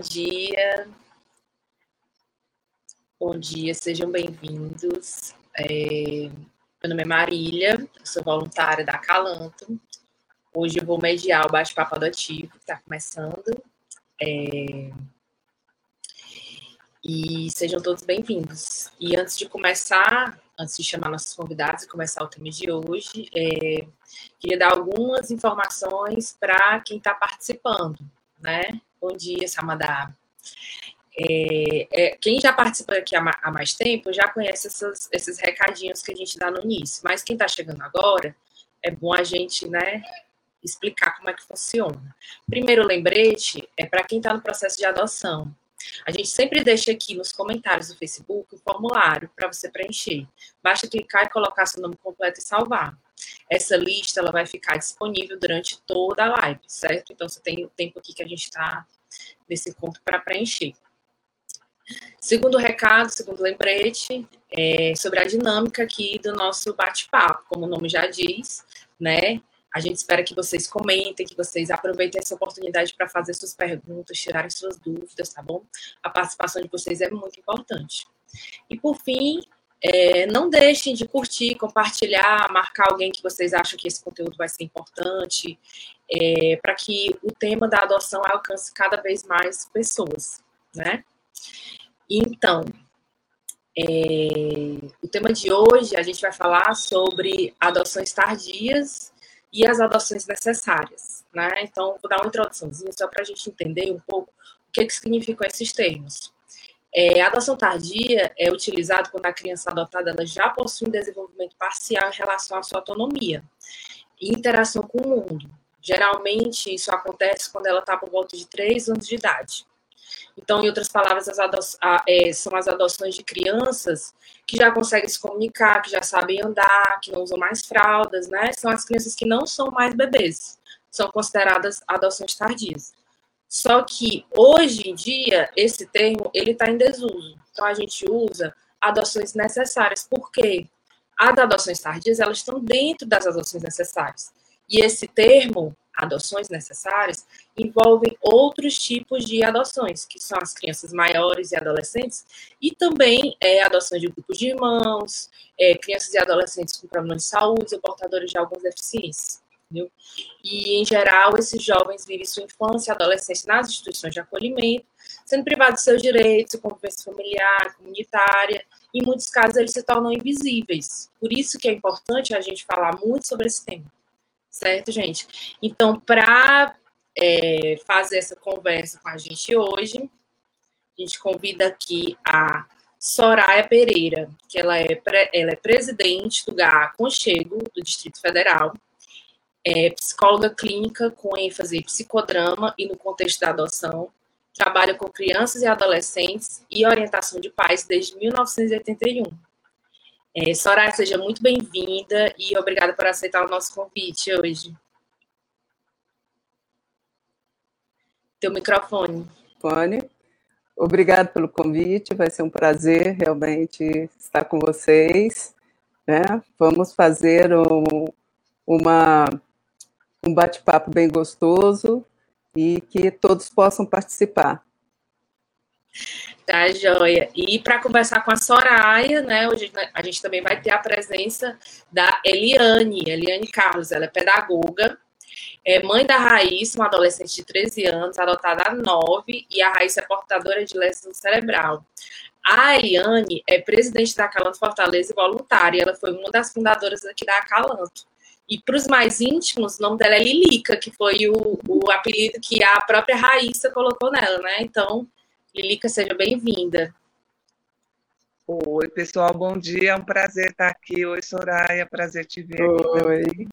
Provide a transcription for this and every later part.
dia. Bom dia, sejam bem-vindos. É, meu nome é Marília, sou voluntária da Calanto. Hoje eu vou mediar o bate-papo adotivo, que está começando. É, e sejam todos bem-vindos. E antes de começar, antes de chamar nossos convidados e começar o tema de hoje, é, queria dar algumas informações para quem está participando, né? Bom dia, Samadá. É, é, quem já participa aqui há, há mais tempo já conhece essas, esses recadinhos que a gente dá no início, mas quem está chegando agora, é bom a gente, né, explicar como é que funciona. Primeiro lembrete é para quem está no processo de adoção. A gente sempre deixa aqui nos comentários do Facebook o formulário para você preencher. Basta clicar e colocar seu nome completo e salvar. Essa lista ela vai ficar disponível durante toda a live, certo? Então você tem o tempo aqui que a gente está nesse encontro para preencher. Segundo recado, segundo lembrete, é sobre a dinâmica aqui do nosso bate-papo, como o nome já diz, né? A gente espera que vocês comentem, que vocês aproveitem essa oportunidade para fazer suas perguntas, tirarem suas dúvidas, tá bom? A participação de vocês é muito importante. E por fim, é, não deixem de curtir, compartilhar, marcar alguém que vocês acham que esse conteúdo vai ser importante, é, para que o tema da adoção alcance cada vez mais pessoas, né? Então, é, o tema de hoje a gente vai falar sobre adoções tardias e as adoções necessárias, né? Então, vou dar uma introduçãozinha só para a gente entender um pouco o que, que significam esses termos. É, a adoção tardia é utilizado quando a criança adotada ela já possui um desenvolvimento parcial em relação à sua autonomia e interação com o mundo. Geralmente, isso acontece quando ela está por volta de 3 anos de idade. Então, em outras palavras, as ado é, são as adoções de crianças que já conseguem se comunicar, que já sabem andar, que não usam mais fraldas, né? São as crianças que não são mais bebês, são consideradas adoções tardias. Só que hoje em dia esse termo ele está em desuso. Então a gente usa adoções necessárias. Por quê? As adoções tardias elas estão dentro das adoções necessárias. E esse termo adoções necessárias envolvem outros tipos de adoções, que são as crianças maiores e adolescentes, e também é, adoções de grupos de irmãos, é, crianças e adolescentes com problemas de saúde ou portadores de algumas deficiências. Entendeu? E, em geral, esses jovens vivem sua infância e adolescência nas instituições de acolhimento, sendo privados de seus direitos, convivência familiar, comunitária, em muitos casos eles se tornam invisíveis. Por isso que é importante a gente falar muito sobre esse tema certo, gente? Então, para é, fazer essa conversa com a gente hoje, a gente convida aqui a Soraya Pereira, que ela é, ela é presidente do GA Aconchego, do Distrito Federal, é psicóloga clínica com ênfase em psicodrama e no contexto da adoção, trabalha com crianças e adolescentes e orientação de pais desde 1981. É, Soraya, seja muito bem-vinda e obrigada por aceitar o nosso convite hoje. Teu microfone. Fone. Obrigado pelo convite, vai ser um prazer realmente estar com vocês. Né? Vamos fazer um, uma, um bate-papo bem gostoso e que todos possam participar. Tá, joia. E para conversar com a Soraya, né, hoje a gente também vai ter a presença da Eliane, Eliane Carlos, ela é pedagoga, é mãe da Raíssa, uma adolescente de 13 anos, adotada há 9, e a Raíssa é portadora de lesão cerebral. A Eliane é presidente da Acalanto Fortaleza e voluntária, ela foi uma das fundadoras aqui da Acalanto. E para os mais íntimos, o nome dela é Lilica, que foi o, o apelido que a própria Raíssa colocou nela, né? Então, Lilica, seja bem-vinda. Oi, pessoal, bom dia. É um prazer estar aqui. Oi, Soraya, prazer te ver. Oi.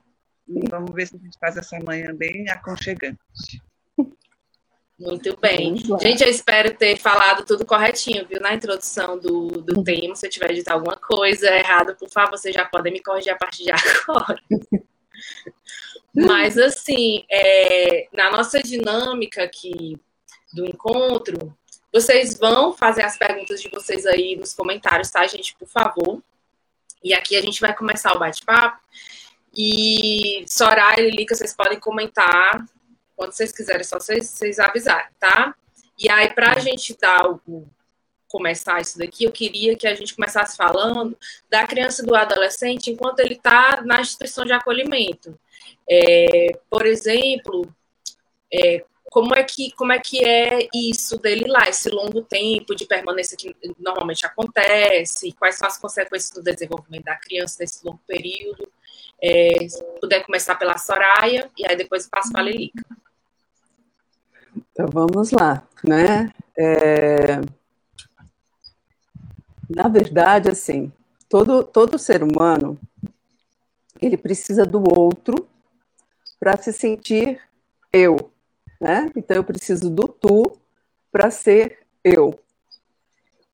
E vamos ver se a gente faz essa manhã bem aconchegante. Muito bem. Gente, eu espero ter falado tudo corretinho, viu? Na introdução do, do tema. Se eu tiver dito alguma coisa errada, por favor, vocês já podem me corrigir a partir de agora. Mas, assim, é, na nossa dinâmica aqui do encontro, vocês vão fazer as perguntas de vocês aí nos comentários, tá, gente? Por favor. E aqui a gente vai começar o bate-papo. E Soraya e Lilica, vocês podem comentar quando vocês quiserem, só vocês, vocês avisarem, tá? E aí, para a gente dar o, começar isso daqui, eu queria que a gente começasse falando da criança e do adolescente enquanto ele está na instituição de acolhimento. É, por exemplo, é, como é que como é que é isso dele lá, esse longo tempo de permanência que normalmente acontece, quais são as consequências do desenvolvimento da criança nesse longo período. É, se puder começar pela Soraya e aí depois passo para a Lelica. Então vamos lá, né? É... Na verdade, assim, todo, todo ser humano ele precisa do outro para se sentir eu, né? Então eu preciso do tu para ser eu.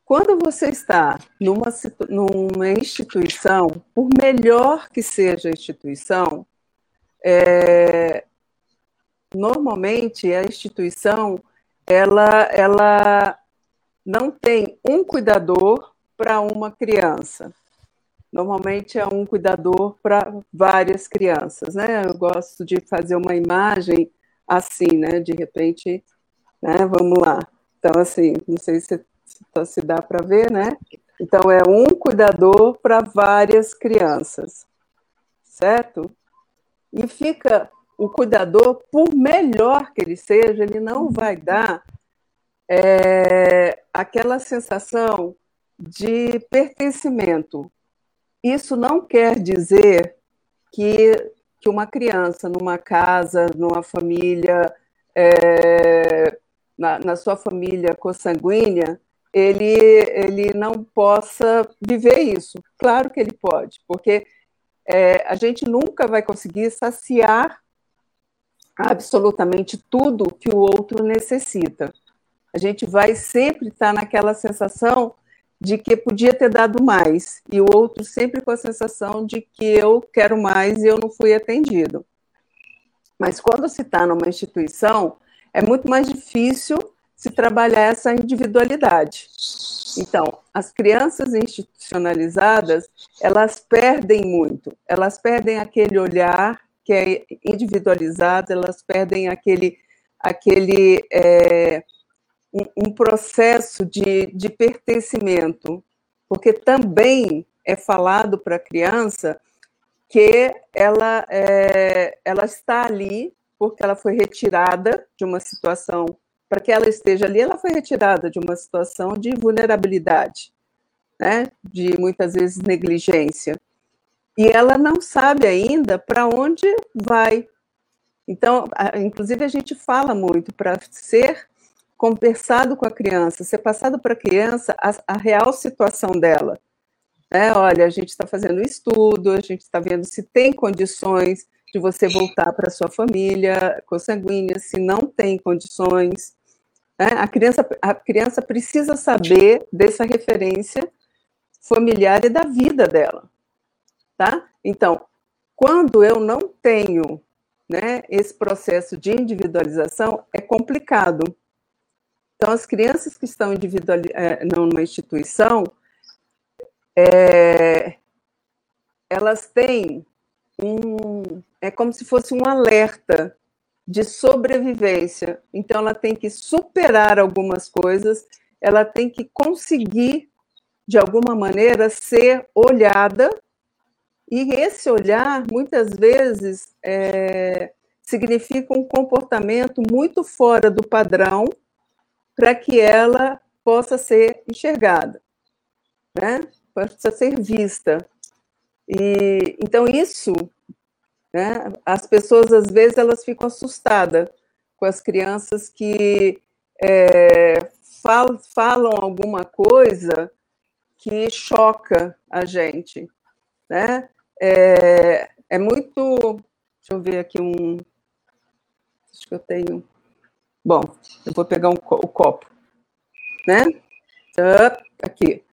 Quando você está numa, numa instituição, por melhor que seja a instituição, é, normalmente a instituição ela, ela não tem um cuidador para uma criança. Normalmente é um cuidador para várias crianças, né? Eu gosto de fazer uma imagem assim, né? De repente, né? Vamos lá. Então, assim, não sei se, se dá para ver, né? Então, é um cuidador para várias crianças, certo? E fica o cuidador, por melhor que ele seja, ele não vai dar é, aquela sensação de pertencimento, isso não quer dizer que, que uma criança numa casa, numa família, é, na, na, sua família consanguínea, ele, ele não possa viver isso. Claro que ele pode, porque é, a gente nunca vai conseguir saciar absolutamente tudo que o outro necessita. A gente vai sempre estar naquela sensação de que podia ter dado mais, e o outro sempre com a sensação de que eu quero mais e eu não fui atendido. Mas quando se está numa instituição, é muito mais difícil se trabalhar essa individualidade. Então, as crianças institucionalizadas, elas perdem muito, elas perdem aquele olhar que é individualizado, elas perdem aquele, aquele é, um, um processo de, de pertencimento, porque também é falado para a criança que ela, é, ela está ali porque ela foi retirada de uma situação, para que ela esteja ali, ela foi retirada de uma situação de vulnerabilidade, né? de muitas vezes negligência. E ela não sabe ainda para onde vai. Então, inclusive, a gente fala muito para ser conversado com a criança, ser passado para a criança a, real situação dela. É, olha, a gente está fazendo estudo, a gente está vendo se tem condições de você voltar para sua família consanguínea, se não tem condições. É, a, criança, a criança precisa saber dessa referência familiar e da vida dela. Tá? Então, quando eu não tenho né, esse processo de individualização, é complicado, então, as crianças que estão é, numa instituição, é, elas têm um. É como se fosse um alerta de sobrevivência. Então, ela tem que superar algumas coisas, ela tem que conseguir, de alguma maneira, ser olhada, e esse olhar, muitas vezes, é, significa um comportamento muito fora do padrão para que ela possa ser enxergada, né? Possa ser vista. E então isso, né? As pessoas às vezes elas ficam assustadas com as crianças que é, falam, falam alguma coisa que choca a gente, né? É, é muito, deixa eu ver aqui um, acho que eu tenho Bom, eu vou pegar um, o copo, né? Aqui,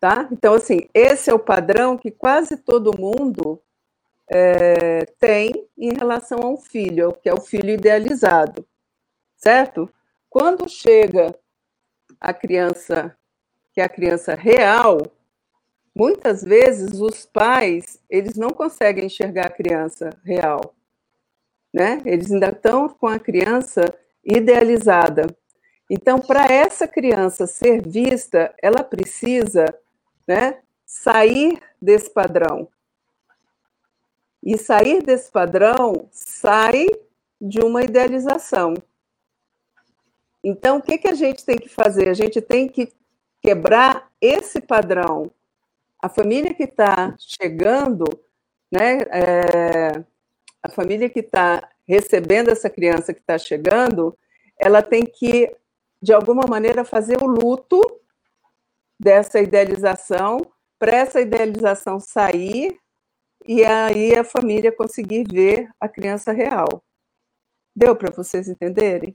tá? Então, assim, esse é o padrão que quase todo mundo é, tem em relação a um filho, que é o filho idealizado, certo? Quando chega a criança, que é a criança real, muitas vezes os pais, eles não conseguem enxergar a criança real, né? Eles ainda estão com a criança idealizada. Então, para essa criança ser vista, ela precisa né, sair desse padrão. E sair desse padrão sai de uma idealização. Então, o que, que a gente tem que fazer? A gente tem que quebrar esse padrão. A família que está chegando, né, é, a família que está recebendo essa criança que está chegando, ela tem que, de alguma maneira, fazer o luto dessa idealização, para essa idealização sair e aí a família conseguir ver a criança real. Deu para vocês entenderem?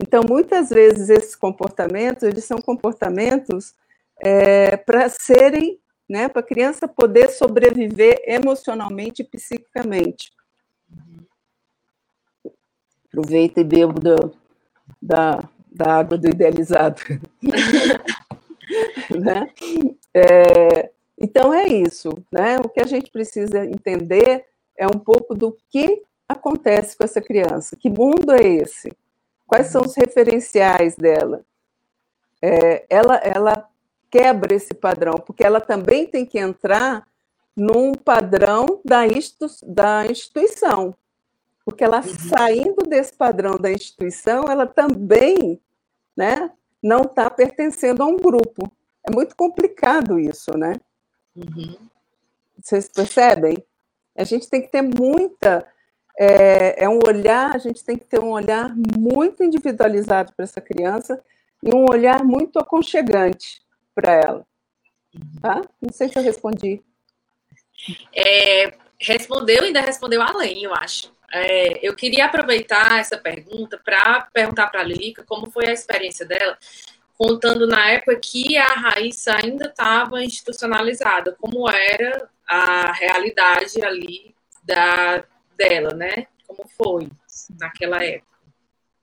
Então, muitas vezes esses comportamentos, eles são comportamentos é, para serem, né, para a criança poder sobreviver emocionalmente e psiquicamente. Aproveita e bebo do, da, da água do idealizado. né? É, então é isso, né? O que a gente precisa entender é um pouco do que acontece com essa criança. Que mundo é esse? Quais são os referenciais dela? É, ela, ela quebra esse padrão, porque ela também tem que entrar num padrão da, da instituição. Porque ela uhum. saindo desse padrão da instituição, ela também né, não está pertencendo a um grupo. É muito complicado isso, né? Uhum. Vocês percebem? A gente tem que ter muita. É, é, um olhar, a gente tem que ter um olhar muito individualizado para essa criança e um olhar muito aconchegante para ela. Tá? Não sei se eu respondi. É, respondeu e ainda respondeu além, eu acho. É, eu queria aproveitar essa pergunta para perguntar para a Lilica como foi a experiência dela, contando na época que a Raíssa ainda estava institucionalizada, como era a realidade ali da, dela, né? Como foi naquela época.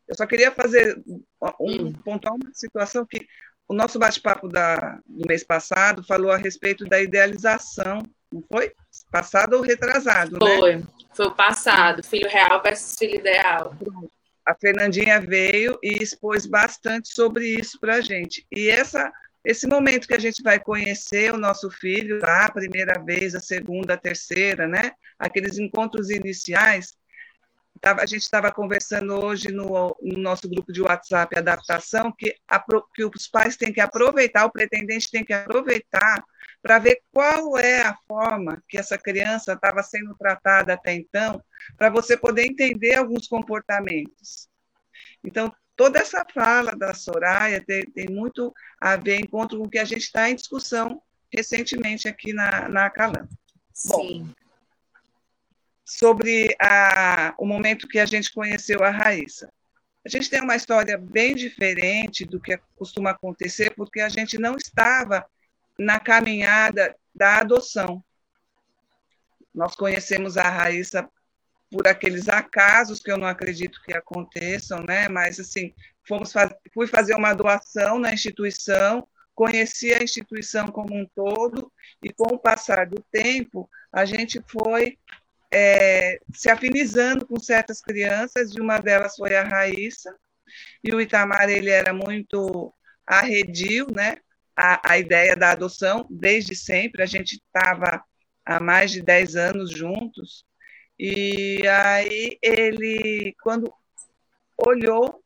Eu só queria fazer um, hum. pontuar uma situação que o nosso bate-papo do mês passado falou a respeito da idealização, não foi? Passado ou retrasado, foi. né? Foi. Foi o passado, filho real versus filho ideal. A Fernandinha veio e expôs bastante sobre isso para a gente. E essa, esse momento que a gente vai conhecer o nosso filho, a primeira vez, a segunda, a terceira, né? Aqueles encontros iniciais. A gente estava conversando hoje no, no, nosso grupo de WhatsApp Adaptação que, a, que os pais têm que aproveitar, o pretendente tem que aproveitar para ver qual é a forma que essa criança estava sendo tratada até então, para você poder entender alguns comportamentos. Então, toda essa fala da Soraya tem, tem muito a ver encontro com o que a gente está em discussão recentemente aqui na, na Calam. Sim. Bom, sobre a, o momento que a gente conheceu a Raíssa. A gente tem uma história bem diferente do que costuma acontecer, porque a gente não estava na caminhada da adoção. Nós conhecemos a Raíssa por aqueles acasos que eu não acredito que aconteçam, né? Mas assim, fomos faz... fui fazer uma doação na instituição, conheci a instituição como um todo e com o passar do tempo a gente foi é, se afinizando com certas crianças. E uma delas foi a Raíssa e o Itamar ele era muito arredio, né? A, a ideia da adoção desde sempre. A gente estava há mais de 10 anos juntos. E aí ele, quando olhou,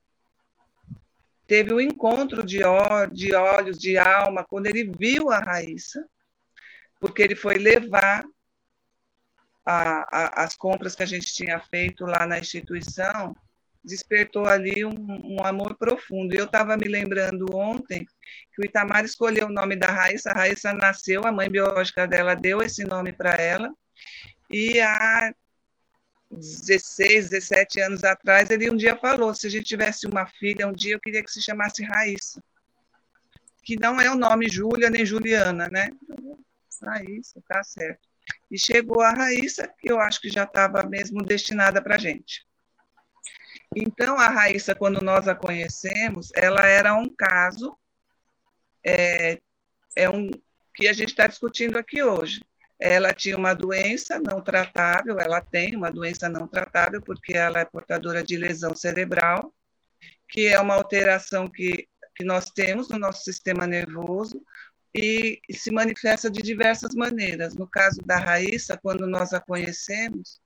teve um encontro de, ó, de olhos, de alma, quando ele viu a Raíssa, porque ele foi levar a, a, as compras que a gente tinha feito lá na instituição despertou ali um, um amor profundo. Eu estava me lembrando ontem que o Itamar escolheu o nome da Raíssa. A Raíssa nasceu, a mãe biológica dela deu esse nome para ela. E há 16, 17 anos atrás, ele um dia falou: se a gente tivesse uma filha, um dia eu queria que se chamasse Raíssa. Que não é o nome Júlia nem Juliana, né? Raíssa, tá certo. E chegou a Raíssa, que eu acho que já estava mesmo destinada para a gente. Então, a Raíssa, quando nós a conhecemos, ela era um caso é, é um, que a gente está discutindo aqui hoje. Ela tinha uma doença não tratável, ela tem uma doença não tratável, porque ela é portadora de lesão cerebral, que é uma alteração que, que nós temos no nosso sistema nervoso e, se manifesta de diversas maneiras. No caso da Raíssa, quando nós a conhecemos,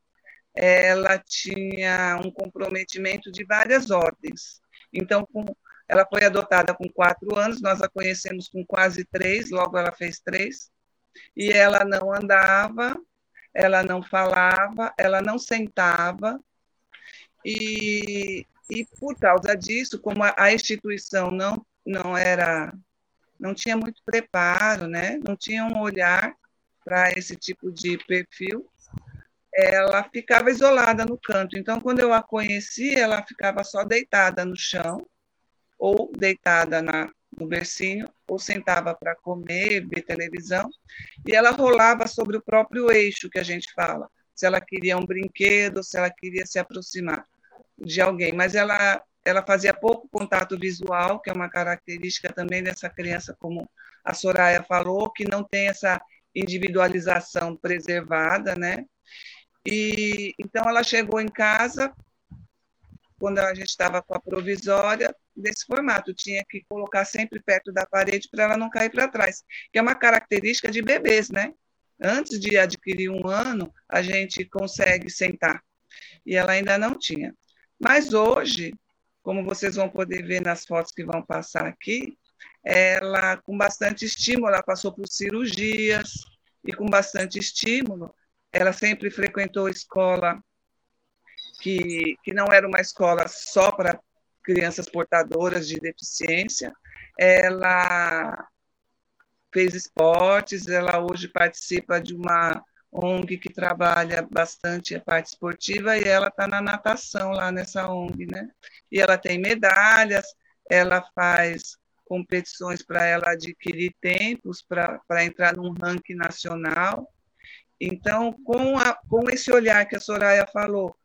ela tinha um comprometimento de várias ordens. Então, com, ela foi adotada com quatro anos, nós a conhecemos com quase três, logo ela fez três, e ela não andava, ela não falava, ela não sentava, e, e por causa disso, como a, a instituição não, não era, não tinha muito preparo, né? não tinha um olhar para esse tipo de perfil, ela ficava isolada no canto. Então, quando eu a conheci, ela ficava só deitada no chão, ou deitada na, no bercinho, ou sentava para comer, ver televisão, e ela rolava sobre o próprio eixo que a gente fala, se ela queria um brinquedo, se ela queria se aproximar de alguém, mas ela ela fazia pouco contato visual, que é uma característica também dessa criança, como a Soraya falou, que não tem essa individualização preservada, né? E então ela chegou em casa quando a gente estava com a provisória desse formato, tinha que colocar sempre perto da parede para ela não cair para trás, que é uma característica de bebês, né? Antes de adquirir um ano, a gente consegue sentar. E ela ainda não tinha. Mas hoje, como vocês vão poder ver nas fotos que vão passar aqui, ela, com bastante estímulo, ela passou por cirurgias, e com bastante estímulo, ela sempre frequentou escola que, que não era uma escola só para crianças portadoras de deficiência. Ela fez esportes, ela hoje participa de uma ONG que trabalha bastante a parte esportiva e ela está na natação lá nessa ONG, né? E ela tem medalhas, ela faz competições para ela adquirir tempos para entrar num ranking nacional. Então, com, a, com esse olhar que a Soraya falou,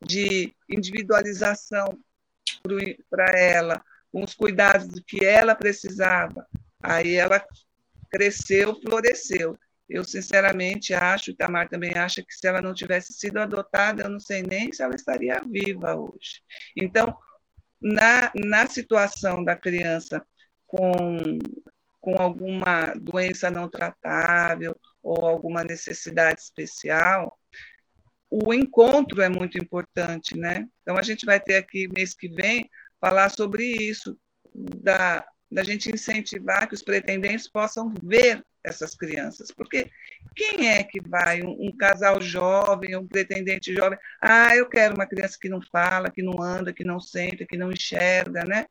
de individualização para ela, com os cuidados que ela precisava, aí ela cresceu, floresceu. Eu, sinceramente, acho, Tamar também acha, que se ela não tivesse sido adotada, eu não sei nem se ela estaria viva hoje. Então, na, na situação da criança com, com alguma doença não tratável ou alguma necessidade especial, o encontro é muito importante, né? Então a gente vai ter aqui mês que vem falar sobre isso, da, da gente incentivar que os pretendentes possam ver essas crianças, porque quem é que vai, um, um, casal jovem, um pretendente jovem, ah, eu quero uma criança que não fala, que não anda, que não senta, que não enxerga, né?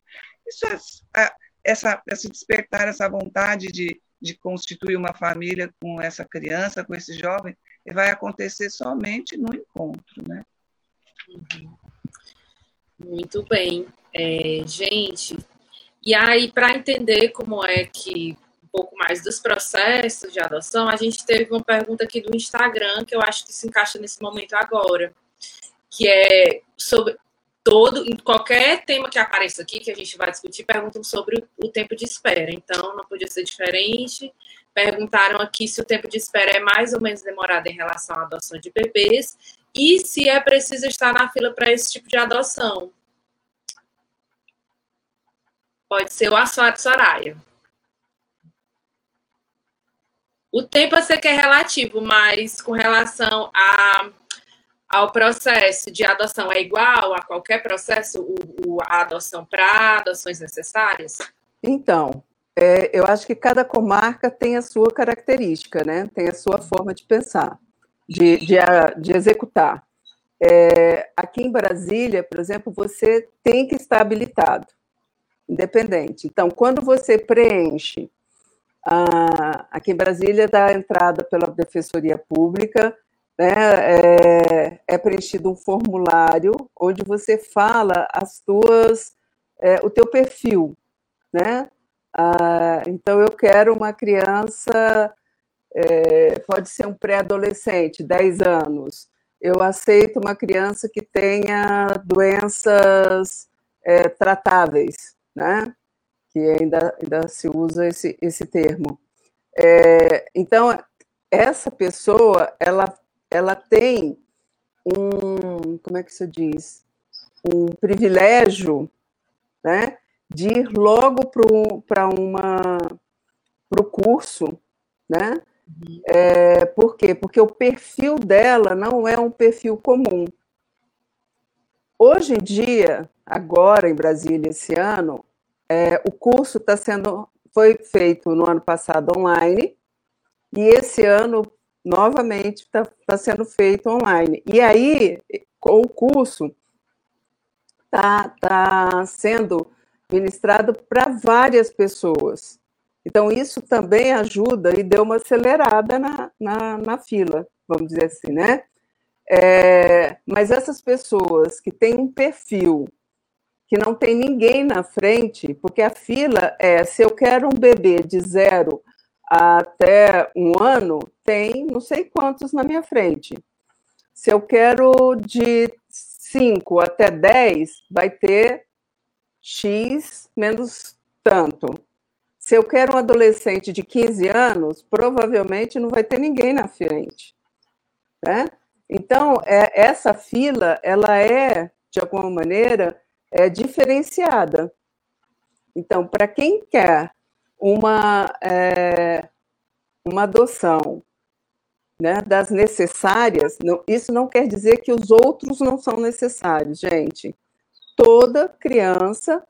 Isso é, essa, essa despertar essa vontade de, de constituir uma família com essa criança, com esse jovem, vai acontecer somente no encontro, né? Uhum. Muito bem. É, gente, e aí, para entender como é que um pouco mais dos processos de adoção, a gente teve uma pergunta aqui do Instagram que eu acho que se encaixa nesse momento agora, que é sobre todo, em qualquer tema que apareça aqui, que a gente vai discutir, perguntam sobre o tempo de espera. Então, não podia ser diferente. Perguntaram aqui se o tempo de espera é mais ou menos demorado em relação à adoção de bebês e se é preciso estar na fila para esse tipo de adoção. Pode ser o Assuato Soraya. O tempo eu sei que é relativo, mas com relação a, ao processo de adoção, é igual a qualquer processo, o, o a adoção para adoções necessárias? Então, é, eu acho que cada comarca tem a sua característica, né? tem a sua forma de pensar, de, de, de executar. É, aqui em Brasília, por exemplo, você tem que estar habilitado, independente. Então, quando você preenche, ah, aqui em Brasília, da entrada pela Defensoria Pública, né, é, é, preenchido um formulário onde você fala as tuas, é, o teu perfil, né? Ah, então, eu quero uma criança, é, pode ser um pré-adolescente, 10 anos. Eu aceito uma criança que tenha doenças é, tratáveis, né? que ainda, ainda se usa esse, esse termo. É, então, essa pessoa, ela, ela tem um, como é que se diz? Um privilégio né, de ir logo para uma para o curso, né? Uhum. É, por quê? Porque o perfil dela não é um perfil comum. Hoje em dia, agora em Brasília esse ano, é, o curso está sendo foi feito no ano passado online e esse ano novamente está tá sendo feito online. E aí o curso está tá sendo ministrado para várias pessoas. Então, isso também ajuda e deu uma acelerada na, na, na fila, vamos dizer assim, né? É, mas essas pessoas que têm um perfil que não tem ninguém na frente, porque a fila é, se eu quero um bebê de zero até um ano, tem não sei quantos na minha frente. Se eu quero de 5 até 10, vai ter X menos tanto. Se eu quero um adolescente de 15 anos, provavelmente não vai ter ninguém na frente. Né? Então, é, essa fila, ela é, de alguma maneira, é diferenciada. Então, para quem quer uma, é, uma adoção né, das necessárias, não, isso não quer dizer que os outros não são necessários, gente. Toda criança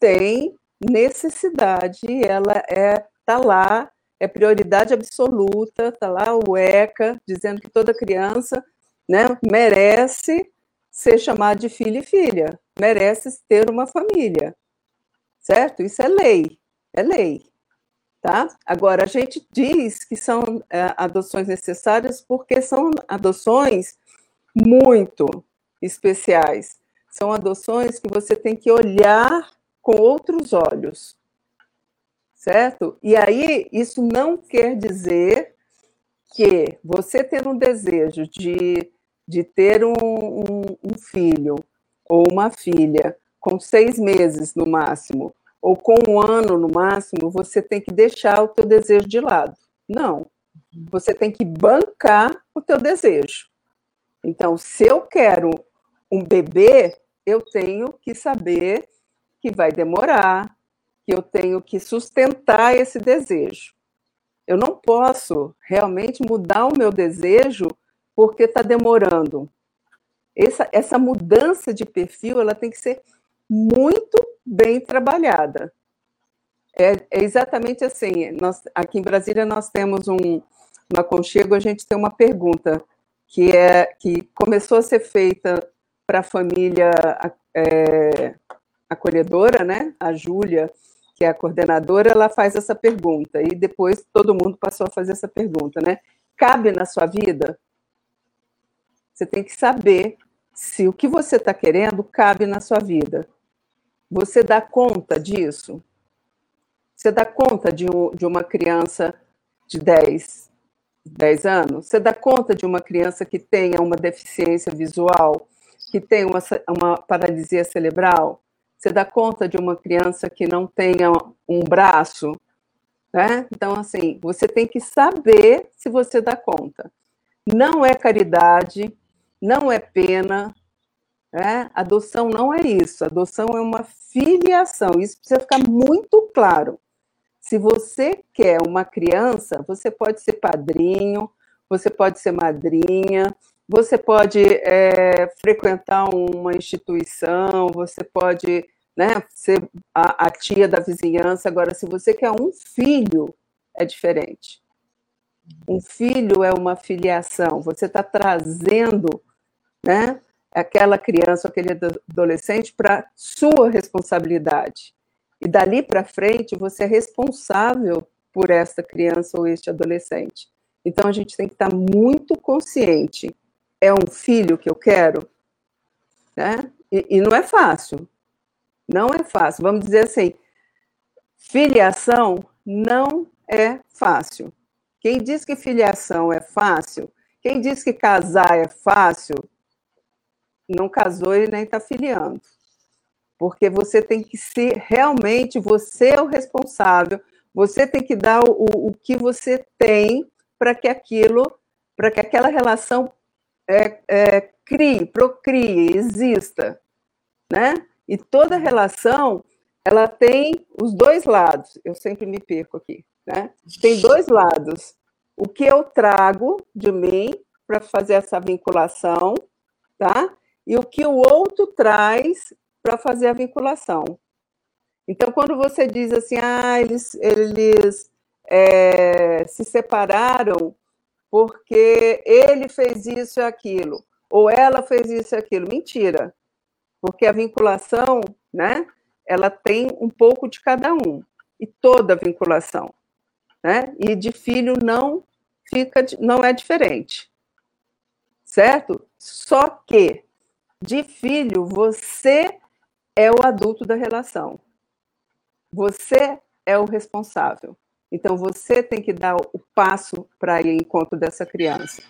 tem necessidade, ela é tá lá, é prioridade absoluta, tá lá o ECA dizendo que toda criança, né, merece ser chamada de filho e filha, merece ter uma família, certo? Isso é lei, é lei, tá? Agora a gente diz que são é, adoções necessárias porque são adoções muito especiais, são adoções que você tem que olhar com outros olhos, certo? E aí, isso não quer dizer que você ter um desejo de, de ter um, um, um filho ou uma filha com seis meses no máximo, ou com um ano no máximo, você tem que deixar o teu desejo de lado. Não. Você tem que bancar o teu desejo. Então, se eu quero um bebê, eu tenho que saber que vai demorar, que eu tenho que sustentar esse desejo. Eu não posso realmente mudar o meu desejo porque está demorando. Essa, essa mudança de perfil ela tem que ser muito bem trabalhada. É, é exatamente assim. Nós, aqui em Brasília nós temos um, no aconchego a gente tem uma pergunta que é que começou a ser feita para a família é, acolhedora, né? A Júlia, que é a coordenadora, ela faz essa pergunta e depois todo mundo passou a fazer essa pergunta, né? Cabe na sua vida? Você tem que saber se o que você está querendo cabe na sua vida. Você dá conta disso? Você dá conta de, um, de uma criança de 10, 10 anos? Você dá conta de uma criança que tenha uma deficiência visual, que tenha uma, uma paralisia cerebral? Você dá conta de uma criança que não tenha um braço? Né? Então, assim, você tem que saber se você dá conta. Não é caridade, não é pena. Né? Adoção não é isso. Adoção é uma filiação. Isso precisa ficar muito claro. Se você quer uma criança, você pode ser padrinho, você pode ser madrinha, você pode é, frequentar uma instituição, você pode né, ser a, a, tia da vizinhança. Agora, se você quer um filho, é diferente. Um filho é uma filiação, você está trazendo né, aquela criança, aquele adolescente para sua responsabilidade. E dali para frente, você é responsável por essa criança ou este adolescente. Então, a gente tem que estar tá muito consciente. É um filho que eu quero? Né? E, e não é fácil, não é fácil. Vamos dizer assim, filiação não é fácil. Quem diz que filiação é fácil, quem diz que casar é fácil, não casou e nem está filiando. Porque você tem que ser realmente, você é o responsável, você tem que dar o, o que você tem para que aquilo, para que aquela relação é, é, crie, procrie, exista, né? E toda relação ela tem os dois lados. Eu sempre me perco aqui, né? Tem dois lados. O que eu trago de mim para fazer essa vinculação, tá? E o que o outro traz para fazer a vinculação. Então, quando você diz assim, ah, eles, eles é, se separaram porque ele fez isso e aquilo, ou ela fez isso e aquilo. Mentira, porque a vinculação, né, ela tem um pouco de cada um, e toda vinculação, né, e de filho não fica, não é diferente, certo? Só que de filho você é o adulto da relação, você é o responsável. Então, você tem que dar o passo para ir ao encontro dessa criança.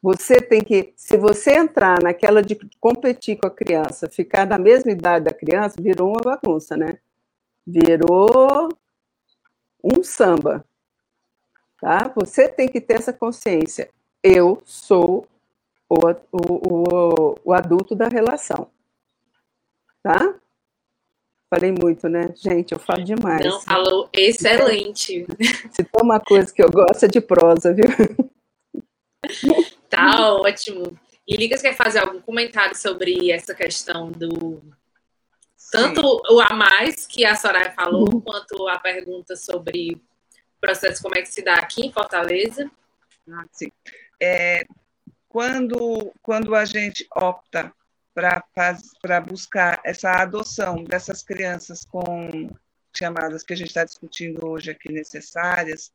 Você tem que, se você entrar naquela de competir com a criança, ficar na mesma idade da criança, virou uma bagunça, né? Virou um samba. Tá? Você tem que ter essa consciência. Eu sou o, o, o, o adulto da relação. Tá? Falei muito, né? Gente, eu falo demais. Não, falou excelente. Se tem uma coisa que eu gosto é de prosa, viu? Tá ótimo. E Ligas quer fazer algum comentário sobre essa questão do. Tanto sim. o a mais que a Soraya falou, uhum. quanto a pergunta sobre o processo, como é que se dá aqui em Fortaleza. Ah, sim. É, quando, quando a gente opta para buscar essa adoção dessas crianças com chamadas que a gente está discutindo hoje aqui necessárias,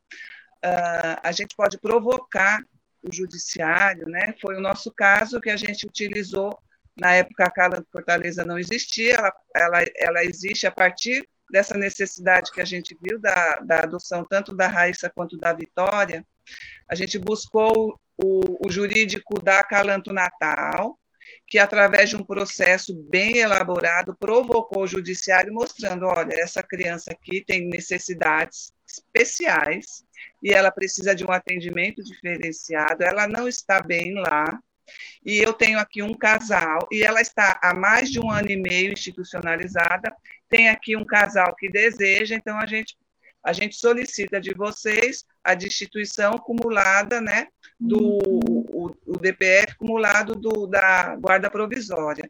uh, a gente pode provocar o judiciário, né? Foi o nosso caso que a gente utilizou na época a Cala Fortaleza não existia, ela, ela, ela existe a partir dessa necessidade que a gente viu da, da adoção tanto da Raíssa quanto da Vitória, a gente buscou o, o jurídico da Calanto Natal, que, através de um processo bem elaborado, provocou o judiciário mostrando: olha, essa criança aqui tem necessidades especiais e ela precisa de um atendimento diferenciado, ela não está bem lá. E eu tenho aqui um casal, e ela está há mais de um ano e meio institucionalizada. Tem aqui um casal que deseja, então a gente a gente solicita de vocês a destituição acumulada, né, do o, o DPF acumulado do, da guarda provisória.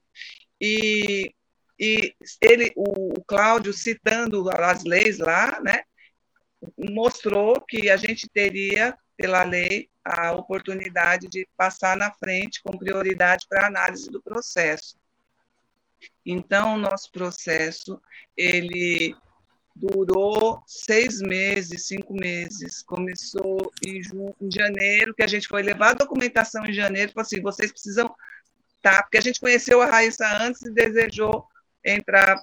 E, e ele, o, o Cláudio, citando as leis lá, né, mostrou que a gente teria, pela lei, a oportunidade de passar na frente com prioridade para análise do processo. Então, o nosso processo, ele durou seis meses, cinco meses. Começou em, em janeiro, que a gente foi levar a documentação em janeiro, falou assim, vocês precisam tá, porque a gente conheceu a Raíssa antes e desejou entrar,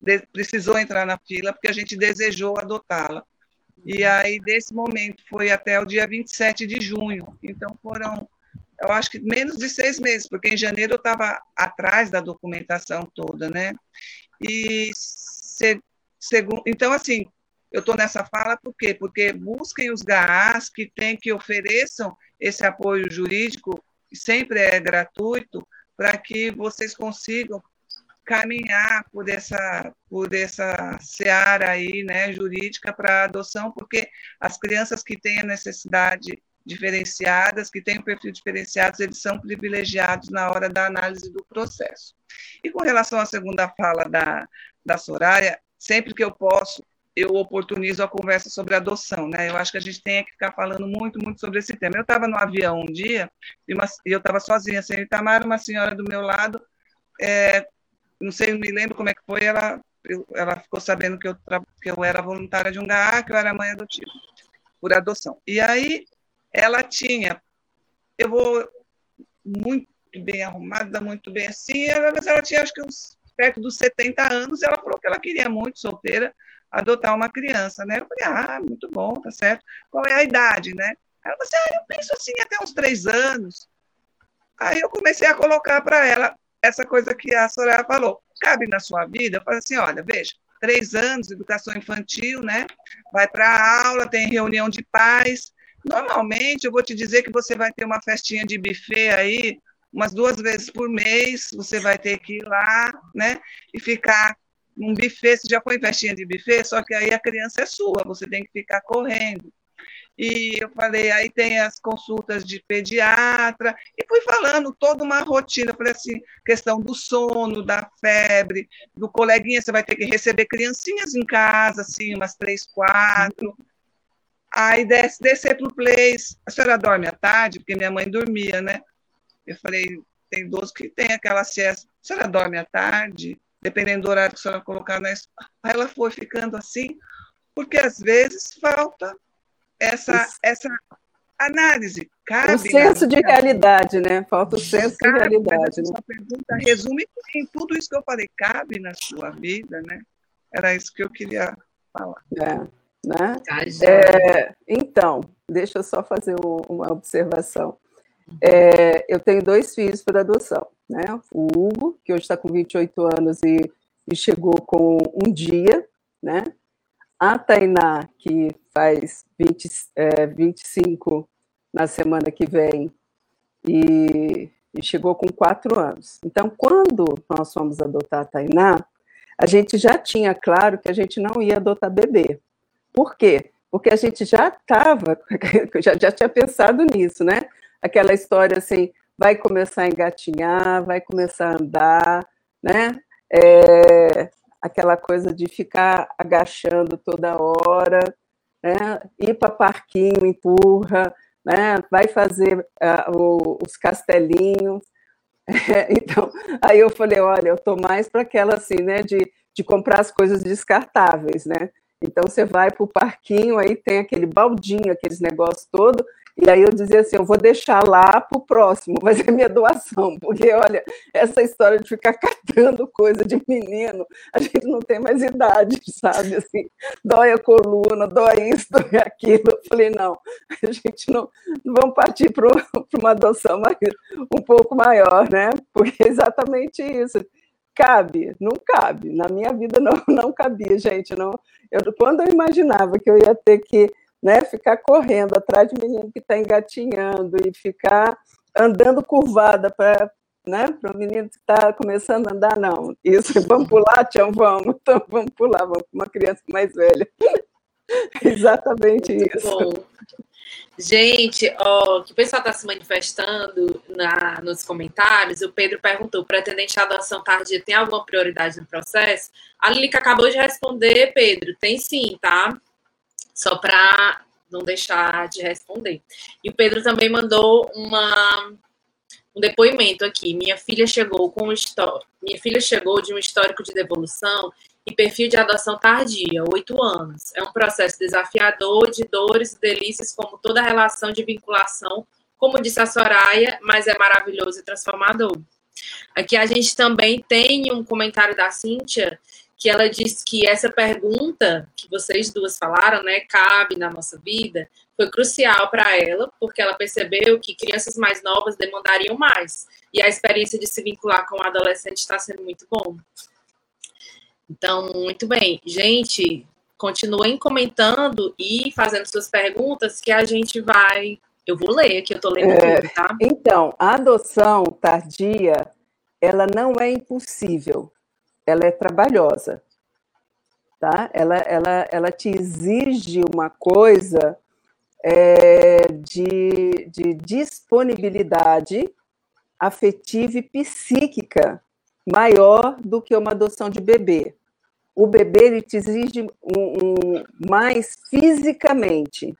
de, precisou entrar na fila, porque a gente desejou adotá-la. E aí, desse momento, foi até o dia 27 de junho. Então, foram, eu acho que menos de seis meses, porque em janeiro eu estava atrás da documentação toda, né? E Segundo, então, assim, eu estou nessa fala por quê? Porque busquem os GAAs que tem que ofereçam esse apoio jurídico, sempre é gratuito, para que vocês consigam caminhar por essa por essa seara aí, né, jurídica para adoção, porque as crianças que têm a necessidade diferenciadas, que têm um perfil diferenciado, eles são privilegiados na hora da análise do processo. E com relação à segunda fala da, da Soraya, sempre que eu posso, eu oportunizo a conversa sobre adoção, né? Eu acho que a gente tem que ficar falando muito, muito sobre esse tema. Eu estava no avião um dia e, uma, eu estava sozinha, sem Itamar, uma senhora do meu lado, é, não sei, não me lembro como é que foi, ela, eu, ela ficou sabendo que eu, que eu era voluntária de um GA, que eu era mãe adotiva, por adoção. E aí, ela tinha, eu vou muito bem arrumada, muito bem assim, mas ela tinha acho que uns perto dos 70 anos, ela falou que ela queria muito, solteira, adotar uma criança, né? Eu falei, ah, muito bom, tá certo. Qual é a idade, né? Ela falou assim, ah, eu penso assim, até uns três anos. Aí eu comecei a colocar para ela essa coisa que a Soraya falou, cabe na sua vida? Eu falei assim, olha, veja, três anos, educação infantil, né? Vai para aula, tem reunião de pais. Normalmente, eu vou te dizer que você vai ter uma festinha de buffet aí, umas duas vezes por mês, você vai ter que ir lá, né, e ficar num buffet, você já foi em festinha de buffet, só que aí a criança é sua, você tem que ficar correndo. E eu falei, aí tem as consultas de pediatra, e fui falando toda uma rotina, falei assim, questão do sono, da febre, do coleguinha, você vai ter que receber criancinhas em casa, assim, umas três, quatro. Aí desce, descer para o place, a senhora dorme à tarde, porque minha mãe dormia, né? Eu falei, tem idoso que tem aquela siesta, a senhora dorme à tarde? Dependendo do horário que a senhora colocar na escola. Aí ela foi ficando assim, porque às vezes falta essa, essa análise. Cabe o senso de realidade, né? Falta o senso cabe, de realidade. Né? pergunta resume em tudo isso que eu falei, cabe na sua vida, né? Era isso que eu queria falar. É, né? Tá, é, então, deixa eu só fazer uma observação. É, eu tenho dois filhos por adoção, né? O Hugo, que hoje está com 28 anos e, e chegou com um dia, né? A Tainá, que faz 20, é, 25 na semana que vem, e, e, chegou com quatro anos. Então, quando nós fomos adotar a Tainá, a gente já tinha claro que a gente não ia adotar bebê. Por quê? Porque a gente já estava, já, já tinha pensado nisso, né? Aquela história assim, vai começar a engatinhar, vai começar a andar, né? É, aquela coisa de ficar agachando toda hora, né? ir para parquinho, empurra, né? vai fazer uh, o, os castelinhos. É, então, aí eu falei, olha, eu estou mais para aquela assim, né, de, de comprar as coisas descartáveis, né? Então você vai para o parquinho, aí tem aquele baldinho, aqueles negócios todo, e aí eu dizia assim, eu vou deixar lá para o próximo, vai ser minha doação, porque olha, essa história de ficar catando coisa de menino, a gente não tem mais idade, sabe? Assim, dói a coluna, dói isso, dói aquilo. Eu falei, não, a gente não, não vamos partir para uma adoção mais, um pouco maior, né? Porque é exatamente isso. Cabe, não cabe. Na minha vida não, não cabia, gente. Não, eu, quando eu imaginava que eu ia ter que né? Ficar correndo atrás de menino que está engatinhando e ficar andando curvada para né? Para o menino que está começando a andar, não. Isso, vamos pular, Tião, vamos. Então, vamos pular, vamos para uma criança mais velha. Exatamente Muito isso. Bom. Gente, ó, que o pessoal está se manifestando na, nos comentários. O Pedro perguntou: pretendente de adoção tardia tem alguma prioridade no processo? A Lilica acabou de responder, Pedro. Tem sim, tá? Só para não deixar de responder. E o Pedro também mandou uma, um depoimento aqui. Minha filha chegou com um minha filha chegou de um histórico de devolução e perfil de adoção tardia, oito anos. É um processo desafiador de dores e delícias, como toda relação de vinculação, como disse a Soraya, mas é maravilhoso e transformador. Aqui a gente também tem um comentário da Cíntia que ela disse que essa pergunta que vocês duas falaram, né, cabe na nossa vida, foi crucial para ela, porque ela percebeu que crianças mais novas demandariam mais. E a experiência de se vincular com o adolescente está sendo muito bom. Então, muito bem. Gente, continuem comentando e fazendo suas perguntas que a gente vai. Eu vou ler aqui, eu estou lendo é, tudo, tá? Então, a adoção tardia, ela não é impossível ela é trabalhosa, tá? Ela, ela, ela te exige uma coisa é, de, de disponibilidade afetiva e psíquica maior do que uma adoção de bebê. O bebê ele te exige um, um, mais fisicamente,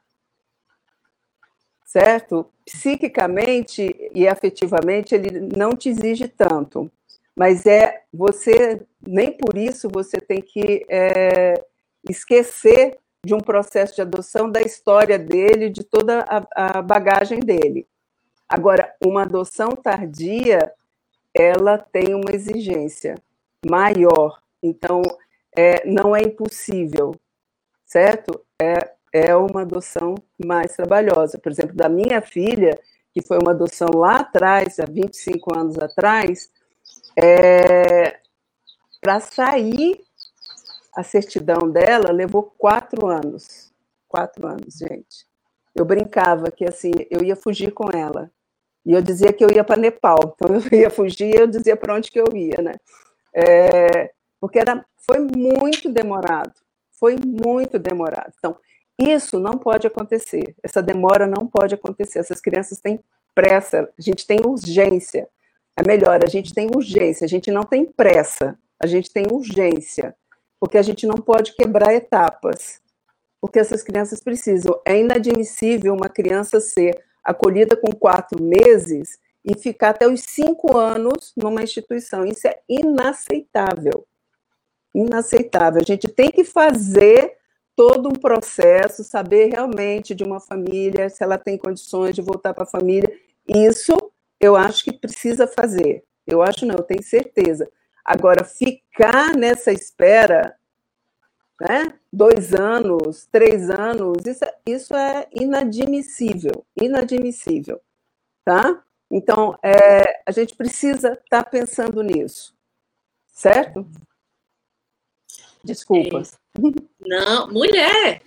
certo? Psiquicamente e afetivamente ele não te exige tanto mas é você nem por isso você tem que é, esquecer de um processo de adoção da história dele, de toda a, a bagagem dele. Agora, uma adoção tardia, ela tem uma exigência maior, então é, não é impossível, certo? É, é uma adoção mais trabalhosa. Por exemplo, da minha filha, que foi uma adoção lá atrás, há 25 anos atrás, é, Para sair a certidão dela levou quatro anos. Quatro anos, gente. Eu brincava que assim, eu ia fugir com ela. E eu dizia que eu ia para Nepal. Então eu ia fugir e eu dizia para onde que eu ia, né? É, porque era, foi muito demorado, foi muito demorado. Então, isso não pode acontecer, essa demora não pode acontecer, essas crianças têm pressa, a gente tem urgência, é melhor, a gente tem urgência, a gente não tem pressa, a gente tem urgência, porque a gente não pode quebrar etapas, porque essas crianças precisam. É inadmissível uma criança ser acolhida com quatro meses e ficar até os cinco anos numa instituição. Isso é inaceitável. Inaceitável. A gente tem que fazer todo um processo, saber realmente de uma família, se ela tem condições de voltar para a família. Isso eu acho que precisa fazer. Eu acho não, eu tenho certeza. Agora, ficar nessa espera, né? dois anos, três anos, isso, é, isso é inadmissível, inadmissível, tá? Então, é, a gente precisa estar tá pensando nisso, certo? Desculpa. É, não, mulher,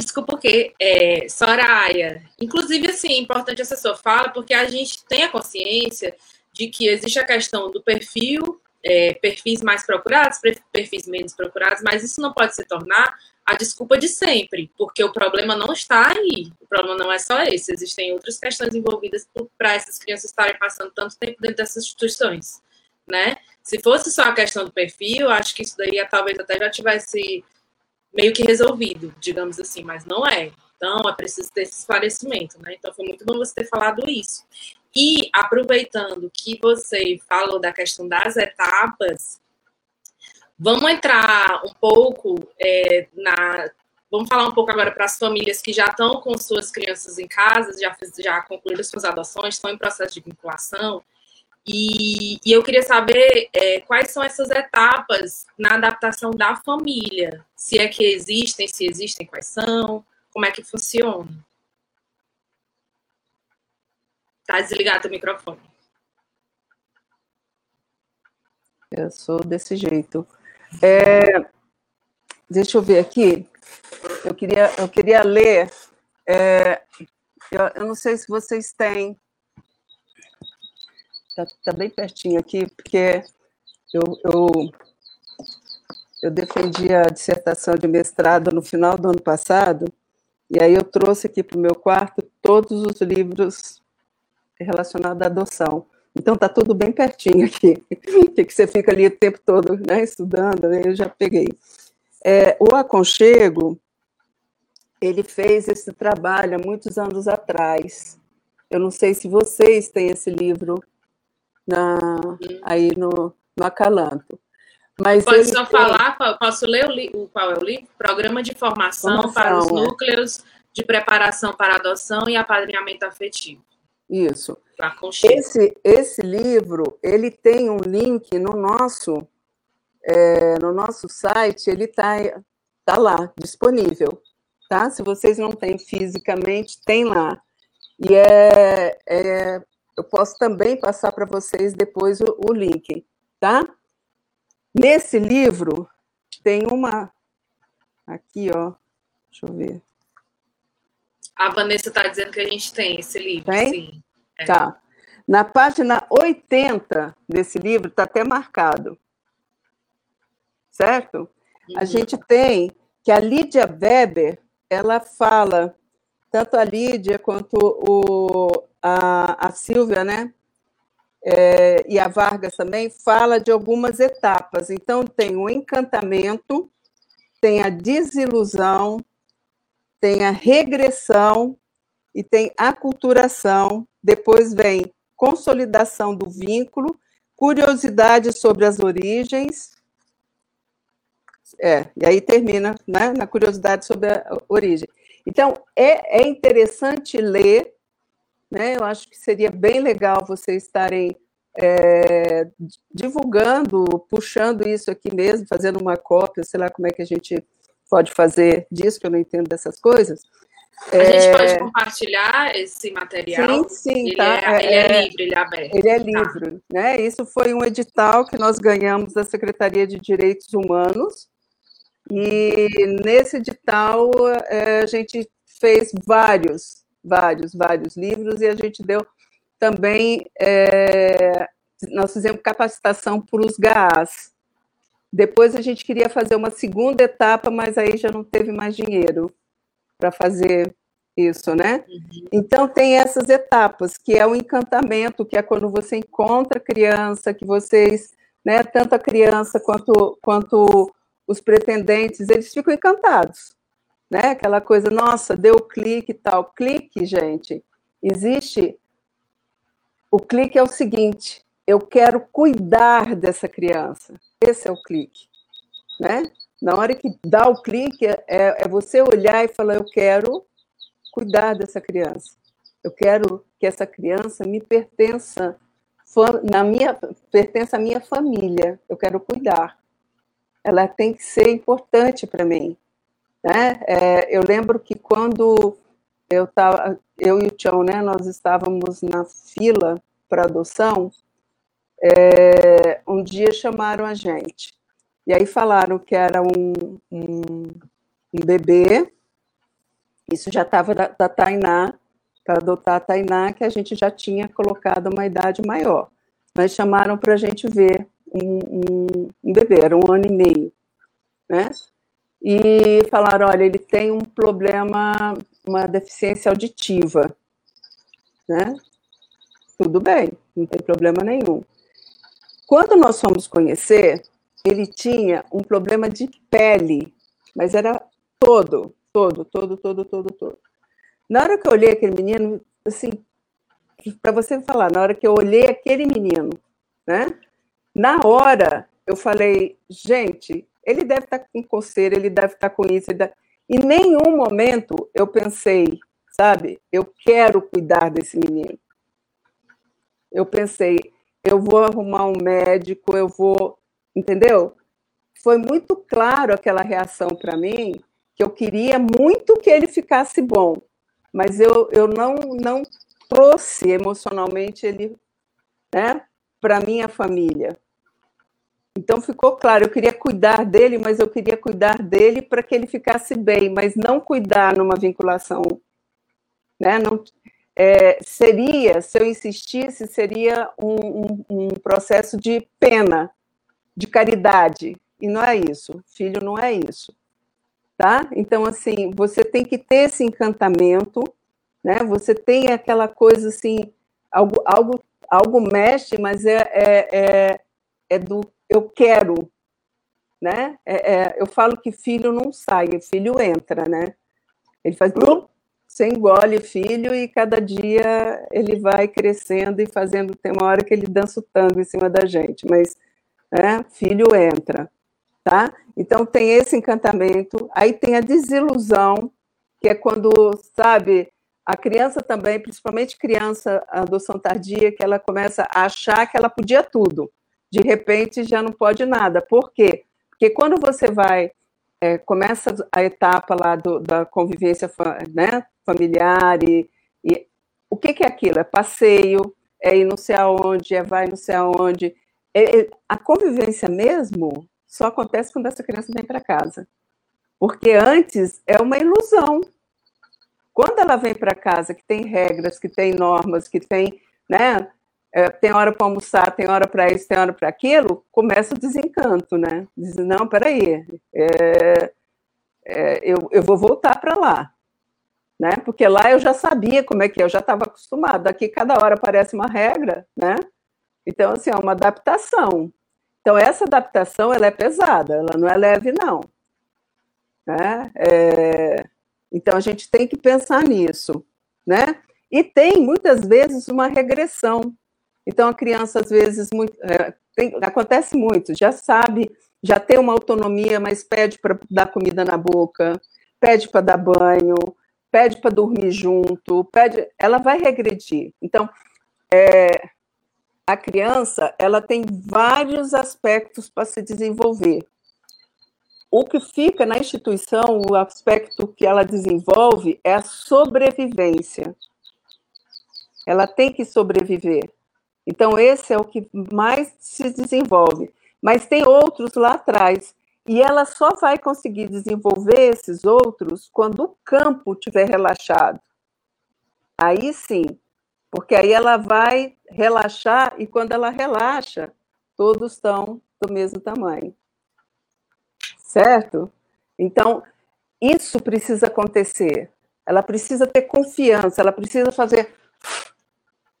desculpa porque é, Soraya, inclusive assim, é importante essa sua fala, porque a gente tem a consciência de que existe a questão do perfil, é, perfis mais procurados, perfis menos procurados, mas isso não pode se tornar a desculpa de sempre, porque o problema não está aí. O problema não é só esse, existem outras questões envolvidas para essas crianças estarem passando tanto tempo dentro dessas instituições, né? Se fosse só a questão do perfil, acho que isso daí talvez até já tivesse meio que resolvido, digamos assim, mas não é. Então, é preciso ter esse esclarecimento, né? Então, foi muito bom você ter falado isso. E, aproveitando que você falou da questão das etapas, Vamos entrar um pouco é, na. Vamos falar um pouco agora para as famílias que já estão com suas crianças em casa, já, já concluíram suas adoções, estão em processo de vinculação. E, e eu queria saber é, quais são essas etapas na adaptação da família. Se é que existem, se existem, quais são, como é que funciona. Tá desligado o microfone. Eu sou desse jeito. É, deixa eu ver aqui. Eu queria, eu queria ler. É, eu, eu, não sei se vocês têm. Está tá bem pertinho aqui, porque eu, eu, eu defendi a dissertação de mestrado no final do ano passado, e aí eu trouxe aqui para o meu quarto todos os livros relacionados à adoção. Então tá tudo bem pertinho aqui. que, você fica ali o tempo todo né, estudando, eu já peguei. É, o Aconchego, ele fez esse trabalho há muitos anos atrás. Eu não sei se vocês têm esse livro na, aí no, no Acalanto. Mas Pode só tem... falar, posso ler o, qual é o livro? Programa de formação, formação para os é. núcleos de preparação para adoção e apadrinhamento afetivo. Isso. Esse, esse livro, ele tem um link no nosso, é, no nosso site, ele está tá lá, disponível. Tá? Se vocês não têm fisicamente, tem lá. E é, é eu posso também passar para vocês depois o, o link, tá? Nesse livro tem uma aqui, ó. Deixa eu ver. A Vanessa está dizendo que a gente tem esse livro, tem? sim. É. Tá. Na página 80 desse livro, está até marcado. Certo? Uhum. A gente tem que a Lídia Weber, ela fala, tanto a Lídia quanto o, a, a Silvia, né? É, e a Vargas também, fala de algumas etapas. Então, tem o encantamento, tem a desilusão, tem a regressão e tem aculturação. Depois vem consolidação do vínculo, curiosidade sobre as origens. É, e aí termina né, na curiosidade sobre a origem. Então, é, é interessante ler, né? Eu acho que seria bem legal vocês estarem é, divulgando, puxando isso aqui mesmo, fazendo uma cópia, sei lá como é que a gente pode fazer disso, que eu não entendo dessas coisas. A é... gente pode compartilhar esse material? Sim, sim, ele tá. É, ele é, é livre, ele é aberto. Ele é tá. livre, tá. né? Isso foi um edital que nós ganhamos da Secretaria de Direitos Humanos, e nesse edital é, a gente fez vários, vários, vários livros, e a gente deu também, é, nós fizemos capacitação para os GAAs, Depois a gente queria fazer uma segunda etapa, mas aí já não teve mais dinheiro para fazer isso, né? Uhum. Então tem essas etapas, que é o encantamento, que é quando você encontra a criança, que vocês, né, tanto a criança quanto, quanto os pretendentes, eles ficam encantados, né? Aquela coisa, nossa, deu clique e tal. Clique, gente, existe. O clique é o seguinte: eu quero cuidar dessa criança. Esse é o clique, né? Na hora que dá o clique, é, é você olhar e falar, eu quero cuidar dessa criança. Eu quero que essa criança me pertença na minha pertença à minha família. Eu quero cuidar. Ela tem que ser importante para mim. Né? É, eu lembro que quando eu tava, eu e o Tião, né, nós estávamos na fila para adoção. É, um dia chamaram a gente e aí falaram que era um, um, um bebê isso já estava da, da Tainá, para adotar a Tainá, que a gente já tinha colocado uma idade maior. Mas chamaram para a gente ver um, um, um, bebê, era um ano e meio, né? E falaram, olha, ele tem um problema, uma deficiência auditiva, né? Tudo bem, não tem problema nenhum. Quando nós fomos conhecer, ele tinha um problema de pele, mas era todo, todo, todo, todo, todo, todo. Na hora que eu olhei aquele menino, assim, para você falar, na hora que eu olhei aquele menino, né? Na hora eu falei, gente, ele deve estar com coceira, ele deve estar com isso. Deve... Em nenhum momento eu pensei, sabe, eu quero cuidar desse menino. Eu pensei, eu vou arrumar um médico, eu vou, entendeu? Foi muito claro aquela reação para mim que eu queria muito que ele ficasse bom, mas eu, eu não, não trouxe emocionalmente ele né, para minha família. Então ficou claro, eu queria cuidar dele, mas eu queria cuidar dele para que ele ficasse bem, mas não cuidar numa vinculação. Né? Não, é, seria, se eu insistisse, seria um, um, um processo de pena, de caridade. E não é isso. Filho não é isso tá? Então, assim, você tem que ter esse encantamento, né? Você tem aquela coisa, assim, algo, algo, algo mexe, mas é, é, é, é do eu quero, né? É, é, eu falo que filho não sai, filho entra, né? Ele faz, você engole filho e cada dia ele vai crescendo e fazendo, tem uma hora que ele dança o tango em cima da gente, mas né, filho entra tá? Então tem esse encantamento, aí tem a desilusão, que é quando, sabe, a criança também, principalmente criança, adoção tardia, que ela começa a achar que ela podia tudo, de repente já não pode nada. Por quê? Porque quando você vai, é, começa a etapa lá do, da convivência né, familiar, e, e o que, que é aquilo? É passeio, é ir não sei aonde, é vai não sei aonde. É, é, a convivência mesmo só acontece quando essa criança vem para casa. Porque antes é uma ilusão. Quando ela vem para casa, que tem regras, que tem normas, que tem, né, é, tem hora para almoçar, tem hora para isso, tem hora para aquilo, começa o desencanto, né? Diz, não, peraí, é, é, eu, eu vou voltar para lá, né? Porque lá eu já sabia como é que é, eu já estava acostumado. Aqui cada hora aparece uma regra, né? Então, assim, é uma adaptação. Então, essa adaptação ela é pesada, ela não é leve, não. Né? É... Então, a gente tem que pensar nisso. Né? E tem, muitas vezes, uma regressão. Então, a criança, às vezes, muito, é, tem, acontece muito, já sabe, já tem uma autonomia, mas pede para dar comida na boca, pede para dar banho, pede para dormir junto, pede, ela vai regredir. Então, é, a criança ela tem vários aspectos para se desenvolver. O que fica na instituição, o aspecto que ela desenvolve é a sobrevivência. Ela tem que sobreviver. Então, esse é o que mais se desenvolve. Mas tem outros lá atrás. E ela só vai conseguir desenvolver esses outros quando o campo estiver relaxado. Aí sim, porque aí ela vai relaxar e quando ela relaxa, todos estão do mesmo tamanho. certo? Então, isso precisa acontecer. Ela precisa ter confiança, ela precisa fazer.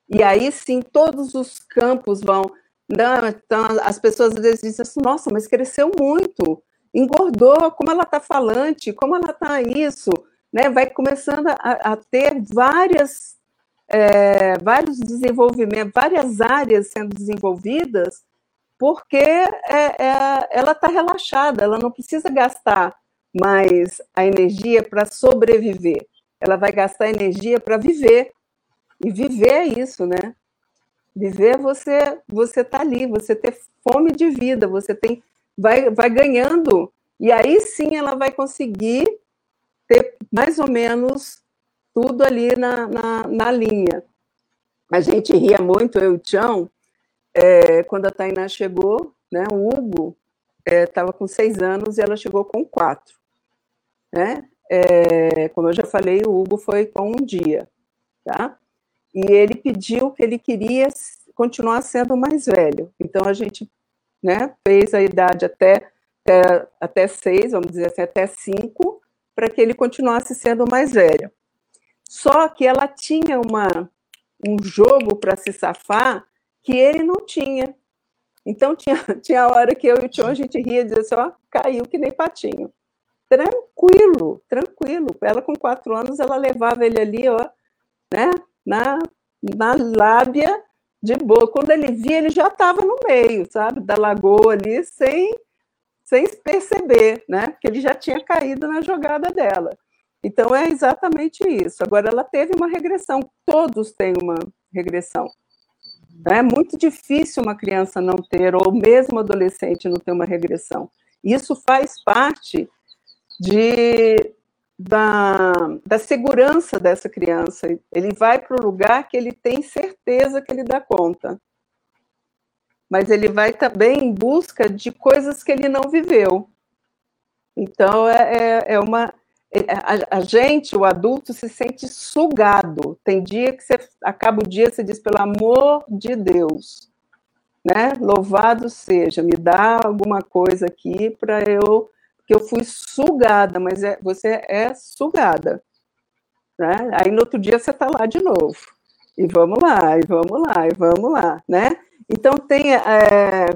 E aí sim, todos os campos vão. Não, então, as pessoas às vezes dizem assim: nossa, mas cresceu muito, engordou, como ela está falante, como ela está isso, né? Vai começando a, a ter várias, é, vários desenvolvimentos, várias áreas sendo desenvolvidas, porque é, é, ela está relaxada, ela não precisa gastar mais a energia para sobreviver ela vai gastar energia para viver. E viver isso, né? Viver é você você tá ali, você ter fome de vida, você tem vai vai ganhando e aí sim ela vai conseguir ter mais ou menos tudo ali na, na, na linha. A gente ria muito, eu e o Tião, é, quando a Tainá chegou, né, o Hugo estava é, com seis anos e ela chegou com quatro. Né? é, como eu já falei, o Hugo foi com um dia, tá? E ele pediu que ele queria continuar sendo mais velho. Então a gente, né, fez a idade até até, até seis, vamos dizer assim, até cinco, para que ele continuasse sendo mais velho. Só que ela tinha uma um jogo para se safar que ele não tinha. Então tinha, tinha hora que eu e o Tião a gente ria e dizia assim, ó, caiu que nem patinho tranquilo, tranquilo. Ela com quatro anos, ela levava ele ali, ó, né, na, na lábia de boa. Quando ele via, ele já estava no meio, sabe, da lagoa ali, sem, sem perceber, né, porque ele já tinha caído na jogada dela. Então é exatamente isso. Agora ela teve uma regressão, todos têm uma regressão. É muito difícil uma criança não ter, ou mesmo adolescente não ter uma regressão. Isso faz parte de, da, da segurança dessa criança. Ele vai para o lugar que ele tem certeza que ele dá conta. Mas ele vai também em busca de coisas que ele não viveu. Então, é, é, é uma. É, a, a, gente, o adulto, se sente sugado. Tem dia que você acaba o dia, você diz, pelo amor de Deus, né? Louvado seja, me dá alguma coisa aqui para eu que eu fui sugada, mas é, você é sugada. Né? Aí no outro dia você está lá de novo. E vamos lá, e vamos lá, e vamos lá, né? Então tem, é,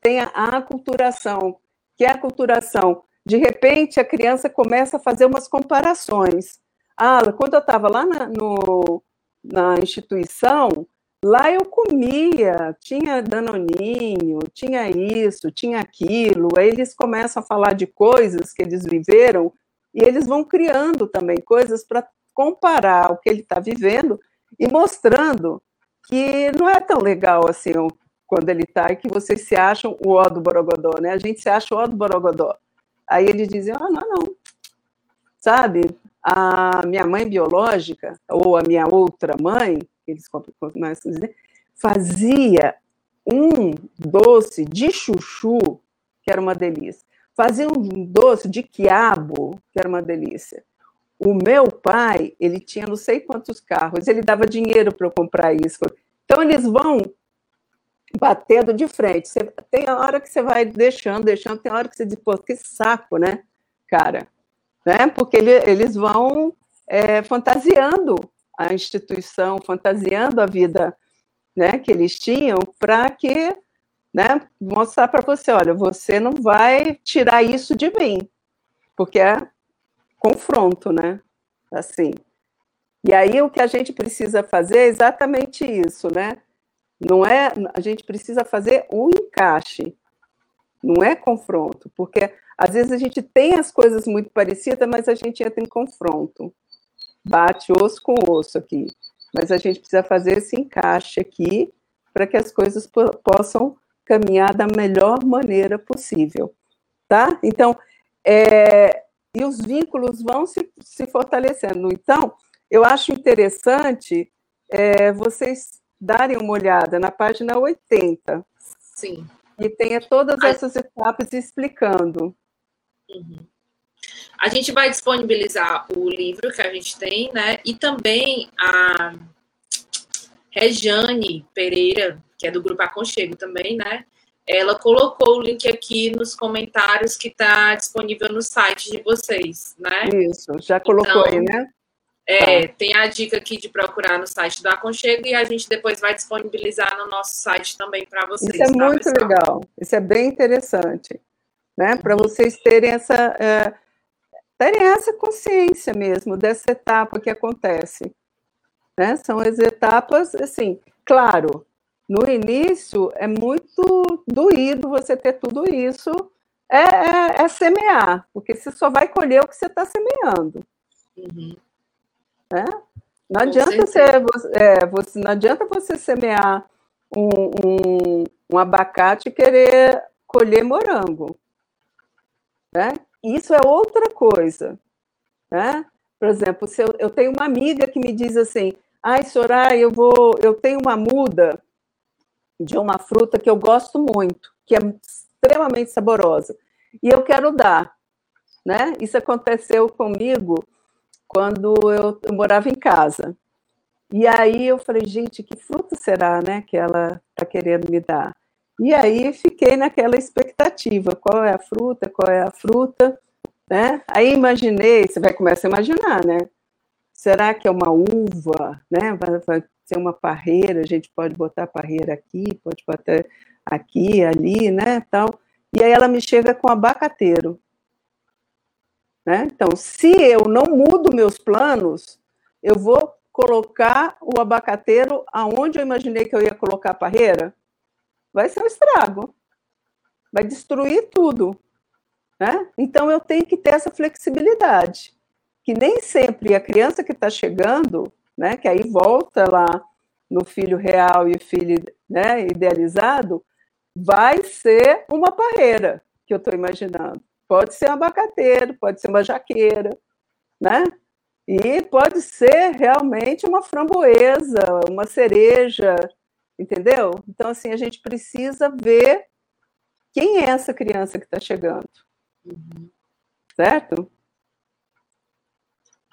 tem a aculturação, que é a aculturação. De repente a criança começa a fazer umas comparações. Ah, quando eu estava lá na, no, na instituição, Lá eu comia, tinha danoninho, tinha isso, tinha aquilo. Aí eles começam a falar de coisas que eles viveram e eles vão criando também coisas para comparar o que ele está vivendo e mostrando que não é tão legal assim quando ele está e que vocês se acham o ó do Borogodó, né? A gente se acha o ó do Borogodó. Aí eles dizem, ah, não, não. Sabe, a minha mãe biológica, ou a minha outra mãe, dizer, fazia um doce de chuchu, que era uma delícia. Fazia um doce de quiabo, que era uma delícia. O meu pai, ele tinha não sei quantos carros, ele dava dinheiro para eu comprar isso. Então, eles vão batendo de frente. Você, tem a hora que você vai deixando, deixando, tem a hora que você diz, pô, que saco, né, cara? Né? Porque ele, eles vão é, fantasiando a instituição, fantasiando a vida né, que eles tinham, para que né, mostrar para você, olha, você não vai tirar isso de mim, porque é confronto, né? Assim. E aí o que a gente precisa fazer é exatamente isso, né? Não é, a gente precisa fazer um encaixe, não é confronto, porque às vezes a gente tem as coisas muito parecidas, mas a gente entra em confronto bate osso com osso aqui. Mas a gente precisa fazer esse encaixe aqui para que as coisas possam caminhar da melhor maneira possível, tá? Então, é, e os vínculos vão se, se fortalecendo. Então, eu acho interessante é, vocês darem uma olhada na página 80. Sim. E tenha todas essas etapas explicando. Uhum. A gente vai disponibilizar o livro que a gente tem, né? E também a Rejane Pereira, que é do Grupo Aconchego também, né? ela colocou o link aqui nos comentários que está disponível no site de vocês, né? Isso, já colocou então, aí, né? É, tá. tem a dica aqui de procurar no site do Aconchego e a gente depois vai disponibilizar no nosso site também para vocês. Isso é tá, muito pessoal? legal, isso é bem interessante, né? Para vocês terem essa, é, terem essa consciência mesmo dessa etapa que acontece. Né? São as etapas, assim, claro, no início é muito doído você ter tudo isso, é, é, é semear, porque você só vai colher o que você está semeando. Uhum. Né? Não, adianta você, é, você, não adianta você semear um, um, um abacate e querer colher morango. Né? Isso é outra coisa. Né? Por exemplo, se eu, eu tenho uma amiga que me diz assim, ai, Soraya, eu vou, eu tenho uma muda de uma fruta que eu gosto muito, que é extremamente saborosa, e eu quero dar, né? Isso aconteceu comigo quando eu, eu morava em casa. E aí eu falei, gente, que fruta será, né, que ela está querendo me dar? E aí fiquei naquela expectativa, qual é a fruta, qual é a fruta, né? Aí imaginei, você vai começar a imaginar, né? Será que é uma uva, né? Vai, vai ser uma parreira, a gente pode botar parreira aqui, pode botar aqui, ali, né, tal. E aí ela me chega com abacateiro. Né? Então, se eu não mudo meus planos, eu vou colocar o abacateiro aonde eu imaginei que eu ia colocar a parreira, vai ser um estrago. Vai destruir tudo. Né? Então, eu tenho que ter essa flexibilidade que nem sempre a criança que está chegando, né, que aí volta lá no filho real e filho né, idealizado, vai ser uma parreira que eu estou imaginando. Pode ser um abacateiro, pode ser uma jaqueira, né? E pode ser realmente uma framboesa, uma cereja, entendeu? Então, assim, a gente precisa ver quem é essa criança que está chegando. Uhum. Certo?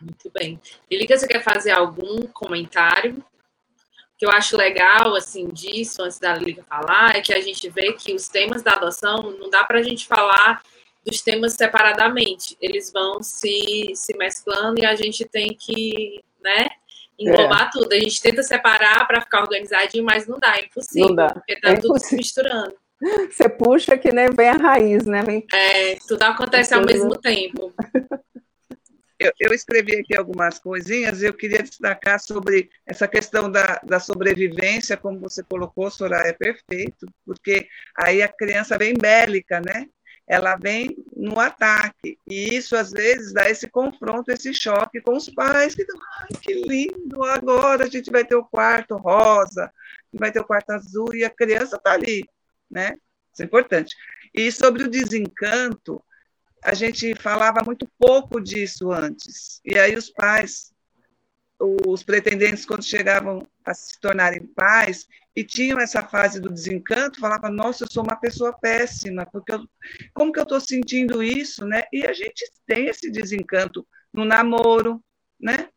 Muito bem. Elica, você quer fazer algum comentário? O que eu acho legal, assim, disso, antes da Liga falar, é que a gente vê que os temas da adoção, não dá para a gente falar dos temas separadamente. Eles vão se, se mesclando e a gente tem que, né, englobar é. tudo. A gente tenta separar para ficar organizadinho, mas não dá, é impossível. Não dá. Porque está é tudo se misturando. Você puxa que nem vem a raiz, né? Vem... É, tudo acontece ao mesmo tempo. Eu, eu, escrevi aqui algumas coisinhas e eu queria destacar sobre essa questão da, da sobrevivência, como você colocou, Soraya, é perfeito, porque aí a criança vem bélica, né? Ela vem no ataque, e isso às vezes dá esse confronto, esse choque com os pais, que ai, que lindo, agora a gente vai ter o quarto rosa, vai ter o quarto azul, e a criança está ali, né? Isso é importante. E sobre o desencanto, a gente falava muito pouco disso antes. E aí os pais, os pretendentes, quando chegavam a se tornarem pais e tinham essa fase do desencanto, falavam, nossa, eu sou uma pessoa péssima, porque eu, como que eu estou sentindo isso, né? E a gente tem esse desencanto no namoro, né?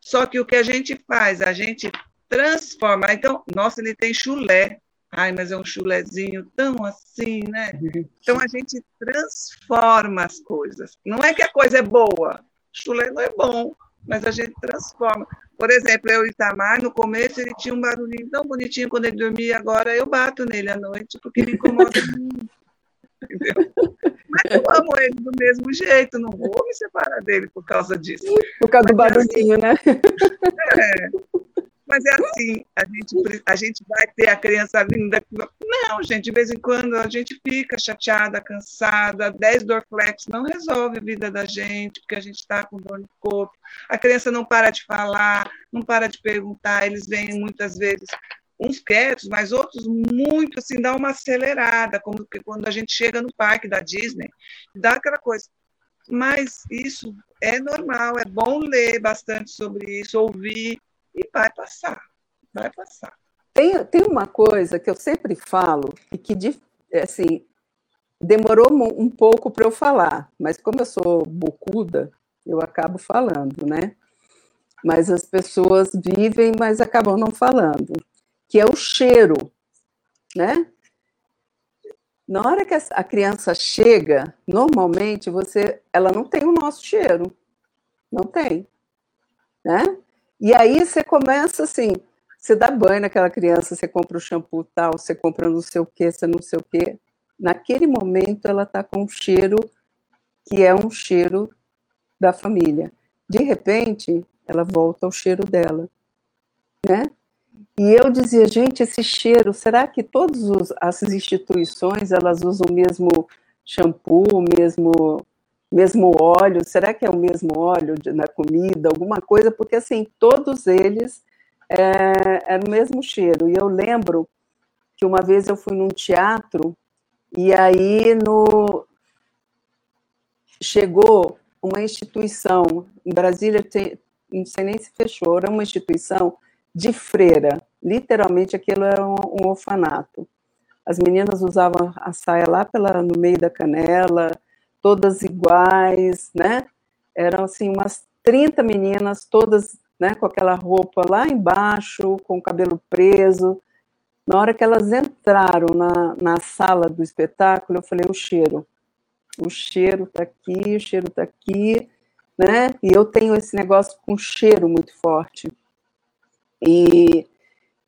Só que o que a gente faz, a gente transforma. Então, nossa, ele tem chulé. Ai, mas é um chulezinho tão assim, né? Então a gente transforma as coisas. Não é que a coisa é boa, chulé não é bom, mas a gente transforma. Por exemplo, eu e Itamar, no começo, ele tinha um barulhinho tão bonitinho quando ele dormia, agora eu bato nele à noite, porque me incomoda muito. Entendeu? Mas eu amo ele do mesmo jeito, não vou me separar dele por causa disso. Por causa do barulhinho, né? É. Mas é assim, a gente, a gente vai ter a criança linda. Não, gente, de vez em quando a gente fica chateada, cansada. 10 Dorflex não resolve a vida da gente, porque a gente está com dor no corpo. A criança não para de falar, não para de perguntar. Eles vêm muitas vezes, uns quietos, mas outros muito assim, dá uma acelerada, como que quando a gente chega no parque da Disney, dá aquela coisa. Mas isso é normal, é bom ler bastante sobre isso, ouvir e vai passar, vai passar. Tem, tem uma coisa que eu sempre falo e que, assim, demorou um pouco para eu falar, mas como eu sou bocuda, eu acabo falando, né? Mas as pessoas vivem, mas acabam não falando, que é o cheiro, né? Na hora que a criança chega, normalmente você, ela não tem o nosso cheiro, não tem, né? E aí você começa assim, você dá banho naquela criança, você compra o shampoo tal, você compra não sei o que, você não sei o que. Naquele momento ela está com um cheiro que é um cheiro da família. De repente, ela volta ao cheiro dela, né? E eu dizia, gente, esse cheiro, será que todas as instituições elas usam o mesmo shampoo, o mesmo mesmo óleo? Será que é o mesmo óleo de, na comida, alguma coisa? Porque assim, todos eles é, é o mesmo cheiro. E eu lembro que uma vez eu fui num teatro e aí no chegou uma instituição em Brasília, tem, não sei nem se fechou, era uma instituição de freira. Literalmente aquilo era um, um orfanato. As meninas usavam a saia lá pela, no meio da canela, todas iguais, né? Eram assim umas 30 meninas, todas né, com aquela roupa lá embaixo, com o cabelo preso. Na hora que elas entraram na, na sala do espetáculo, eu falei: o cheiro. O cheiro está aqui, o cheiro está aqui, né? E eu tenho esse negócio com cheiro muito forte. E,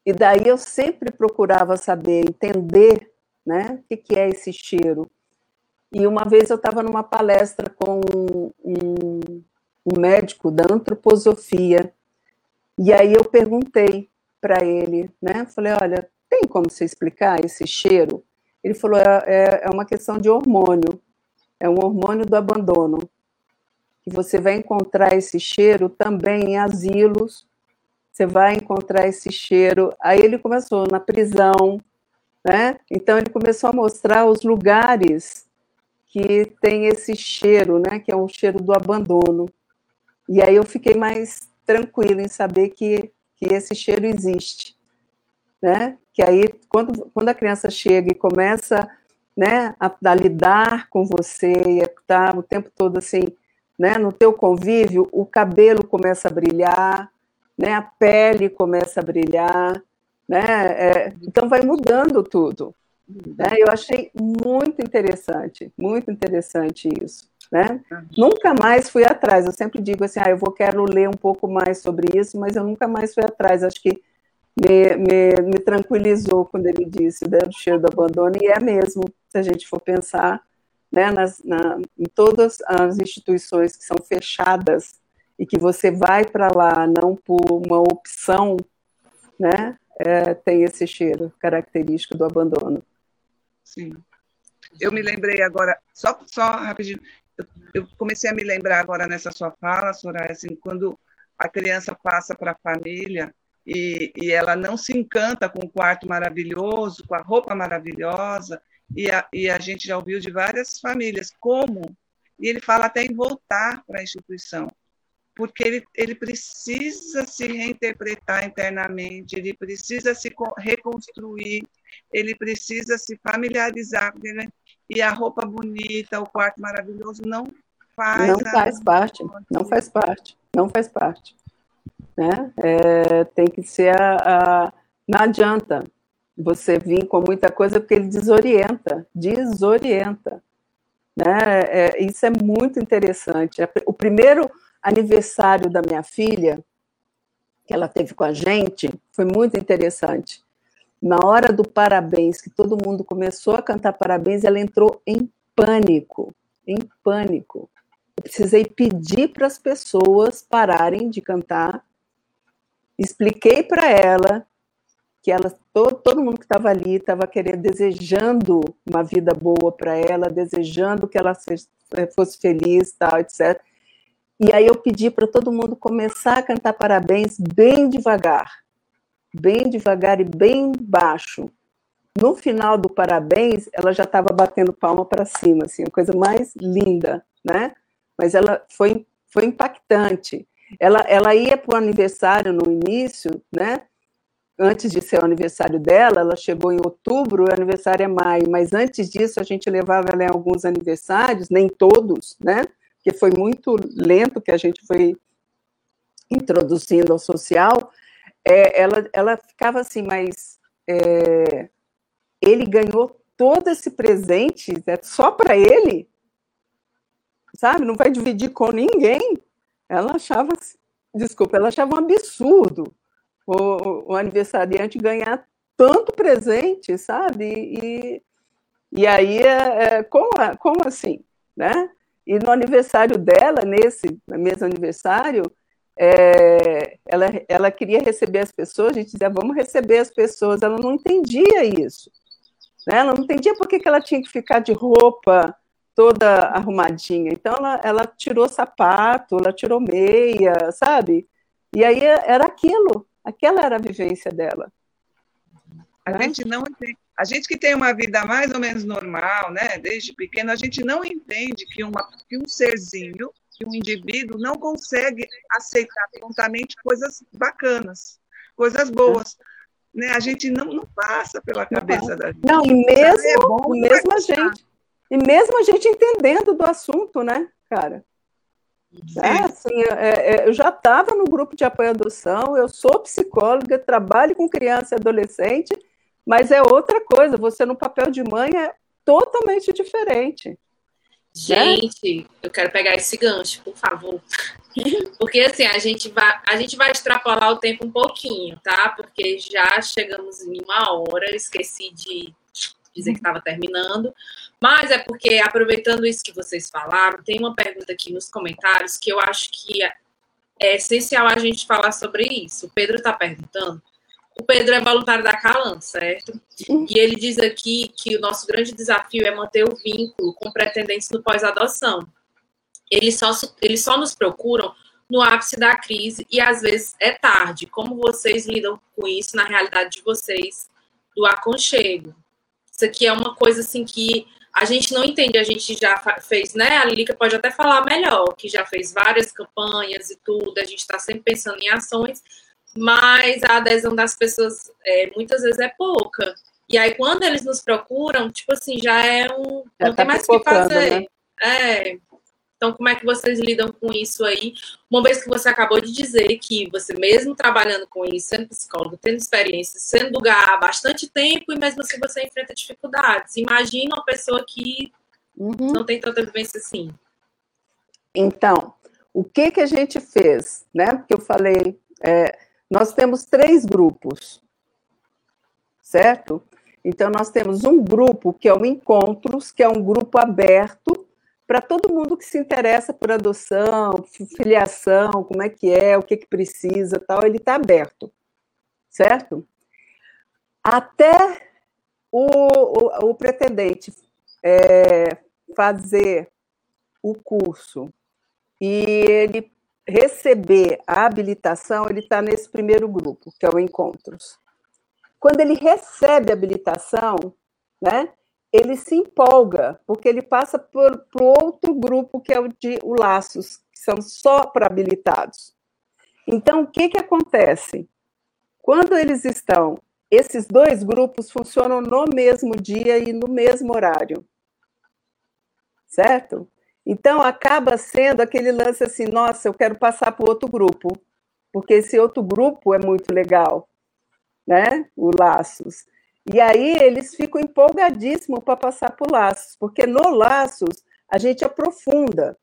e daí eu sempre procurava saber, entender, né? O que, que é esse cheiro. E uma vez eu estava numa palestra com um, um médico da antroposofia, e aí eu perguntei para ele, né? Falei, olha, tem como você explicar esse cheiro? Ele falou, é, é, é uma questão de hormônio, é um hormônio do abandono. Que você vai encontrar esse cheiro também em asilos, você vai encontrar esse cheiro. Aí ele começou na prisão, né? Então ele começou a mostrar os lugares que tem esse cheiro, né? Que é o cheiro do abandono. E aí eu fiquei mais tranquila em saber que, que esse cheiro existe, né? Que aí, quando, quando a criança chega e começa né, a, a lidar com você e está o tempo todo assim, né, no teu convívio, o cabelo começa a brilhar, né, a pele começa a brilhar, né, é, então vai mudando tudo. Né? Eu achei muito interessante, muito interessante isso. Né? Nunca mais fui atrás. Eu sempre digo assim, ah, eu vou quero ler um pouco mais sobre isso, mas eu nunca mais fui atrás. Acho que me, me, me tranquilizou quando ele disse né, do cheiro do abandono e é mesmo. Se a gente for pensar, né, nas, na, em todas as instituições que são fechadas e que você vai para lá não por uma opção, né, é, tem esse cheiro característico do abandono. Sim. Eu me lembrei agora, só, só rapidinho, eu comecei a me lembrar agora nessa sua fala, Soraya, assim, quando a criança passa para a família e, e, ela não se encanta com o quarto maravilhoso, com a roupa maravilhosa, e a, e a gente já ouviu de várias famílias como, e ele fala até em voltar para a instituição, porque ele, ele precisa se reinterpretar internamente, ele precisa se reconstruir, ele precisa se familiarizar, ele, e a roupa bonita, o quarto maravilhoso não faz. Não faz parte, não faz parte, não faz parte. Né? É, tem que ser a, a, Não adianta você vir com muita coisa, porque ele desorienta, desorienta. Né? É, isso é muito interessante. O primeiro aniversário da minha filha, que ela teve com a gente, foi muito interessante na hora do parabéns, que todo mundo começou a cantar parabéns, ela entrou em pânico, em pânico. Eu precisei pedir para as pessoas pararem de cantar. Expliquei para ela que ela, todo, todo mundo que estava ali estava querendo, desejando uma vida boa para ela, desejando que ela fosse feliz, tal, etc. E aí eu pedi para todo mundo começar a cantar parabéns bem devagar bem devagar e bem baixo. No final do parabéns, ela já estava batendo palma para cima, assim, a coisa mais linda, né? Mas ela foi, foi impactante. Ela, ela ia para o aniversário no início, né? Antes de ser o aniversário dela, ela chegou em outubro, o aniversário é maio, mas antes disso a gente levava ela em alguns aniversários, nem todos, né? Porque foi muito lento que a gente foi introduzindo ao social, é, ela, ela ficava assim, mas é, ele ganhou todo esse presente é só para ele, sabe? Não vai dividir com ninguém. Ela achava, desculpa, ela achava um absurdo o, o aniversariante ganhar tanto presente, sabe? E, e aí, é, é, como, como assim, né? E no aniversário dela, nesse mesmo aniversário, é, ela, ela queria receber as pessoas, a gente dizia, vamos receber as pessoas, ela não entendia isso. Né? Ela não entendia por que, que ela tinha que ficar de roupa toda arrumadinha. Então, ela, ela tirou sapato, ela tirou meia, sabe? E aí era aquilo, aquela era a vivência dela. A gente não entende. A gente que tem uma vida mais ou menos normal, né, desde pequeno, a gente não entende que, uma, que um serzinho, que um indivíduo não consegue aceitar prontamente coisas bacanas, coisas boas. Né? A gente não, não passa pela cabeça não, da gente. Não, e mesmo, é bom mesmo a gente, e mesmo a gente entendendo do assunto, né, cara? É, assim, é, é, eu já estava no grupo de apoio à adoção, eu sou psicóloga, trabalho com criança e adolescente, mas é outra coisa, você no papel de mãe é totalmente diferente. Né? Gente, né? eu quero pegar esse gancho, por favor. Porque assim, a gente vai, a gente vai extrapolar o tempo um pouquinho, tá? Porque já chegamos em uma hora, esqueci de dizer que estava terminando. Mas é porque, aproveitando isso que vocês falaram, tem uma pergunta aqui nos comentários que eu acho que é essencial a gente falar sobre isso. O Pedro está perguntando. O Pedro é voluntário da Calan, certo? E ele diz aqui que o nosso grande desafio é manter o vínculo com pretendentes no pós-adoção. Eles só, eles só nos procuram no ápice da crise e às vezes é tarde. Como vocês lidam com isso na realidade de vocês do aconchego? Isso aqui é uma coisa assim que a gente não entende, a gente já fez, né? A Lilica pode até falar melhor, que já fez várias campanhas e tudo, a gente está sempre pensando em ações, mas a adesão das pessoas é, muitas vezes é pouca. E aí, quando eles nos procuram, tipo assim, já é um. Já não tá tem mais o que fazer. Né? É. Então, como é que vocês lidam com isso aí? Uma vez que você acabou de dizer que você, mesmo trabalhando com isso, sendo psicólogo, tendo experiência, sendo lugar há bastante tempo, e mesmo assim você enfrenta dificuldades. Imagina uma pessoa que uhum. não tem tanta vivência assim. Então, o que, que a gente fez? Né? Porque eu falei, é, nós temos três grupos, certo? Então, nós temos um grupo que é o Encontros, que é um grupo aberto para todo mundo que se interessa por adoção, filiação, como é que é, o que, que precisa, tal, ele está aberto, certo? Até o, o, o pretendente é, fazer o curso e ele receber a habilitação, ele está nesse primeiro grupo, que é o Encontros. Quando ele recebe a habilitação, né, ele se empolga, porque ele passa por, por outro grupo, que é o de o Laços, que são só para habilitados. Então, o que, que acontece? Quando eles estão, esses dois grupos funcionam no mesmo dia e no mesmo horário. Certo? Então, acaba sendo aquele lance assim: nossa, eu quero passar para outro grupo, porque esse outro grupo é muito legal, né? O Laços. E aí eles ficam empolgadíssimos para passar por Laços, porque no Laços a gente aprofunda.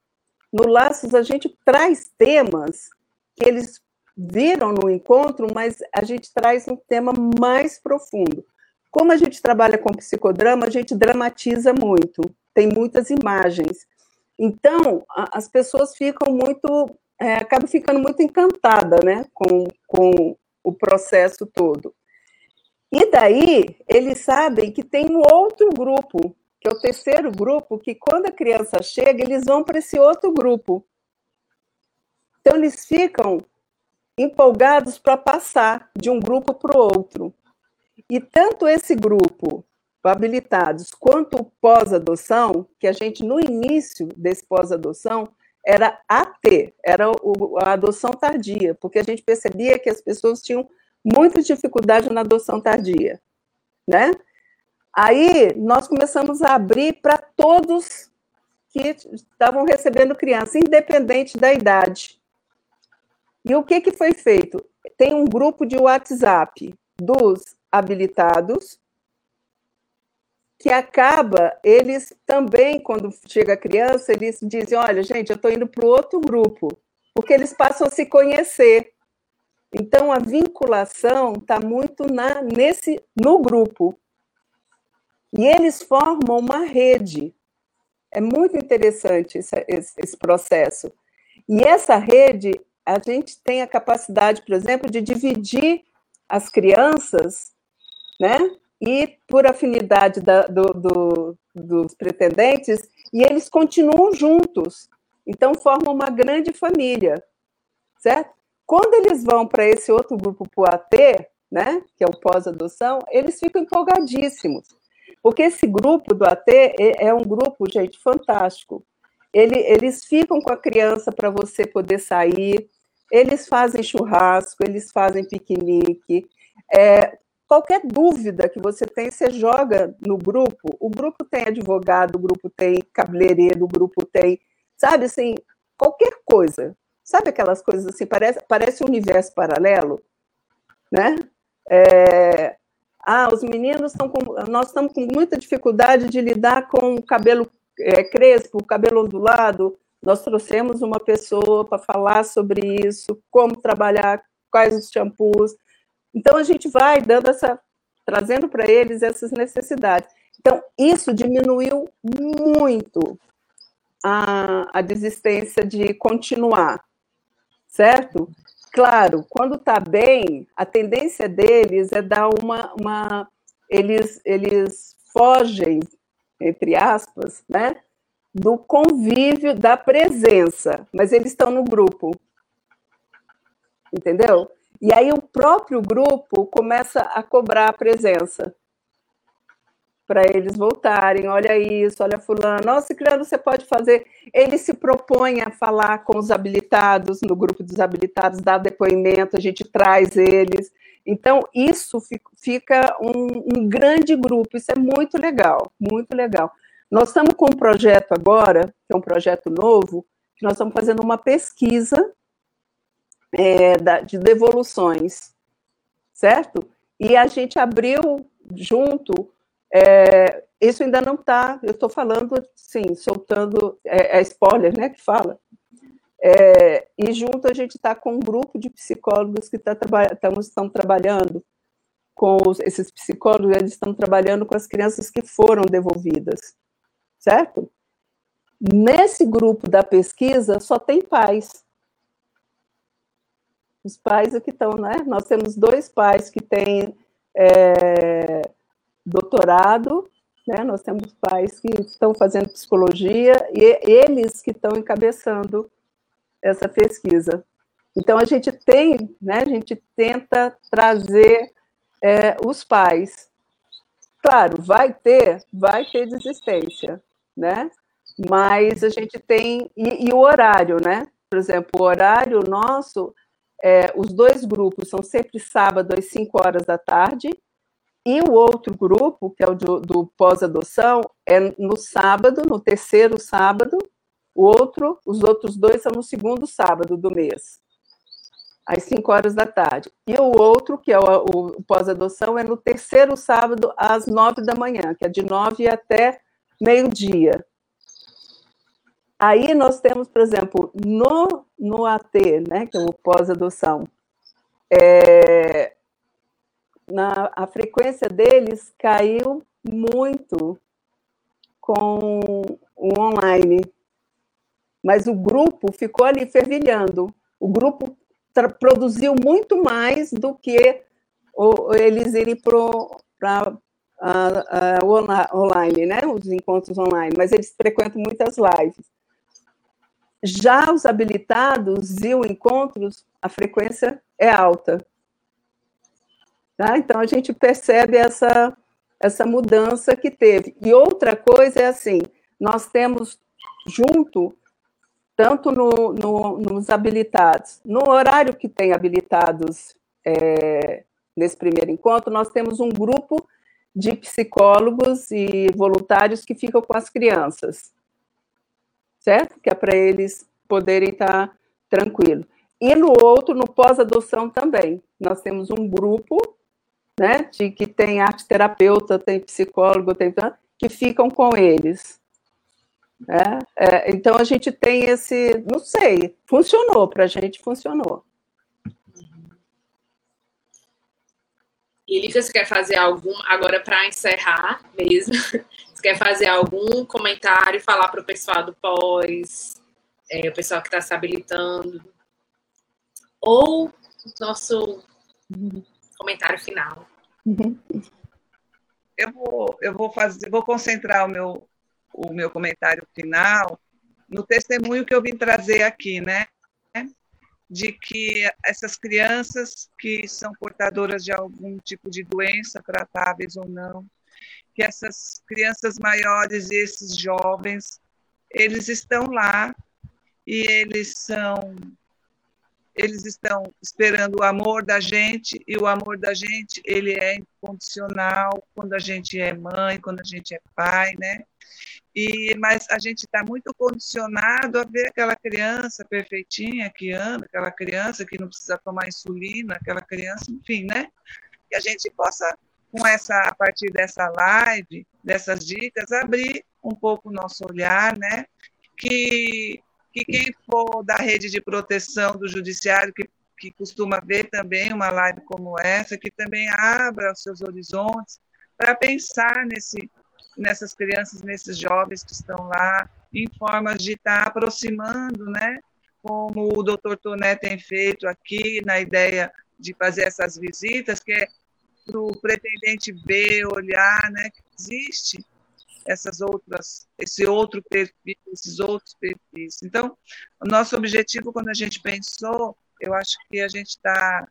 No Laços a gente traz temas que eles viram no encontro, mas a gente traz um tema mais profundo. Como a gente trabalha com psicodrama, a gente dramatiza muito, tem muitas imagens. Então, a, as pessoas ficam muito, é, acabam ficando muito encantadas né, com, com o processo todo. E daí, eles sabem que tem um outro grupo, que é o terceiro grupo, que quando a criança chega, eles vão para esse outro grupo. Então, eles ficam empolgados para passar de um grupo para o outro. E tanto esse grupo habilitados quanto pós-adoção, que a gente no início desse pós-adoção era AT, era a adoção tardia, porque a gente percebia que as pessoas tinham muita dificuldade na adoção tardia, né? Aí nós começamos a abrir para todos que estavam recebendo criança, independente da idade. E o que, que foi feito? Tem um grupo de WhatsApp dos habilitados, que acaba, eles também, quando chega a criança, eles dizem, olha, gente, eu estou indo para o outro grupo, porque eles passam a se conhecer. Então, a vinculação está muito na, nesse, no grupo. E eles formam uma rede. É muito interessante esse, esse, esse processo. E essa rede, a gente tem a capacidade, por exemplo, de dividir as crianças, né? E por afinidade da, do, do, dos pretendentes, e eles continuam juntos. Então, formam uma grande família, certo? Quando eles vão para esse outro grupo, AT, né, que é o pós-adoção, eles ficam empolgadíssimos. Porque esse grupo do AT é, é um grupo, gente, fantástico. Ele, eles ficam com a criança para você poder sair, eles fazem churrasco, eles fazem piquenique. É, qualquer dúvida que você tem, você joga no grupo. O grupo tem advogado, o grupo tem cabeleireiro, o grupo tem, sabe assim, qualquer coisa. Sabe aquelas coisas assim, parece, parece um universo paralelo, né? É, ah, os meninos estão com. Nós estamos com muita dificuldade de lidar com o cabelo é, crespo, cabelo ondulado. Nós trouxemos uma pessoa para falar sobre isso, como trabalhar, quais os shampoos. Então a gente vai dando essa, trazendo para eles essas necessidades. Então isso diminuiu muito a, a desistência de continuar, certo? Claro, quando está bem, a tendência deles é dar uma, uma eles, eles fogem, entre aspas, né, do convívio, da presença, mas eles estão no grupo. Entendeu? E aí o próprio grupo começa a cobrar a presença para eles voltarem. Olha isso, olha fulano. Nossa, criando você pode fazer. Ele se propõe a falar com os habilitados, no grupo dos habilitados, dar depoimento, a gente traz eles. Então, isso fica um, um grande grupo, isso é muito legal, muito legal. Nós estamos com um projeto agora, que é um projeto novo, que nós estamos fazendo uma pesquisa é, da, de devoluções, certo? E a gente abriu junto é, isso ainda não está, eu estou falando, sim, soltando, é, é, spoiler, né, que fala. É, e junto a gente está com um grupo de psicólogos que tá, estão trabalhando com os, esses psicólogos, eles estão trabalhando com as crianças que foram devolvidas, certo? Nesse grupo da pesquisa só tem pais. Os pais aqui estão, né? Nós temos dois pais que têm é, doutorado, né? Nós temos pais que estão fazendo psicologia e eles que estão encabeçando essa pesquisa. Então a gente tem, né? A gente tenta trazer é, os pais. Claro, vai ter, vai ter desistência, né? Mas a gente tem e, e o horário, né? Por exemplo, o horário nosso, é, os dois grupos são sempre sábado às 5 horas da tarde e o outro grupo, que é o do, do pós-adoção, é no sábado, no terceiro sábado. O outro, os outros dois são no segundo sábado do mês, às 5 horas da tarde. E o outro, que é o, o pós-adoção, é no terceiro sábado, às 9 da manhã, que é de 9 até meio-dia. Aí nós temos, por exemplo, no, no AT, né, que é o pós-adoção, é, na, a frequência deles caiu muito com o online. Mas o grupo ficou ali fervilhando. O grupo produziu muito mais do que o, eles irem para o online, né? os encontros online, mas eles frequentam muitas lives. Já os habilitados e o encontros, a frequência é alta. Tá? Então, a gente percebe essa, essa mudança que teve. E outra coisa é assim: nós temos junto, tanto no, no, nos habilitados, no horário que tem habilitados é, nesse primeiro encontro, nós temos um grupo de psicólogos e voluntários que ficam com as crianças, certo? Que é para eles poderem estar tranquilos. E no outro, no pós-adoção também, nós temos um grupo né? De que tem arte terapeuta, tem psicólogo, tem que ficam com eles. É, é, então a gente tem esse, não sei, funcionou para a gente, funcionou. E você quer fazer algum, agora para encerrar mesmo, quer fazer algum comentário, falar para o pessoal do pós, é, o pessoal que está se habilitando, ou nosso comentário final? Eu vou, eu vou fazer, vou concentrar o meu, o meu comentário final no testemunho que eu vim trazer aqui, né? de que essas crianças que são portadoras de algum tipo de doença, tratáveis ou não, que essas crianças maiores e esses jovens, eles estão lá e eles são eles estão esperando o amor da gente e o amor da gente ele é incondicional quando a gente é mãe, quando a gente é pai, né? E, mas a gente está muito condicionado a ver aquela criança perfeitinha que anda, aquela criança que não precisa tomar insulina, aquela criança, enfim, né? Que a gente possa, com essa, a partir dessa live, dessas dicas, abrir um pouco o nosso olhar, né? Que, que quem for da rede de proteção do judiciário, que, que costuma ver também uma live como essa, que também abra os seus horizontes para pensar nesse nessas crianças, nesses jovens que estão lá, em formas de estar aproximando, né? Como o doutor Toné tem feito aqui, na ideia de fazer essas visitas, que é para o pretendente ver, olhar, né? Que existe essas outras, esse outro perfil, esses outros perfis. Então, o nosso objetivo, quando a gente pensou, eu acho que a gente está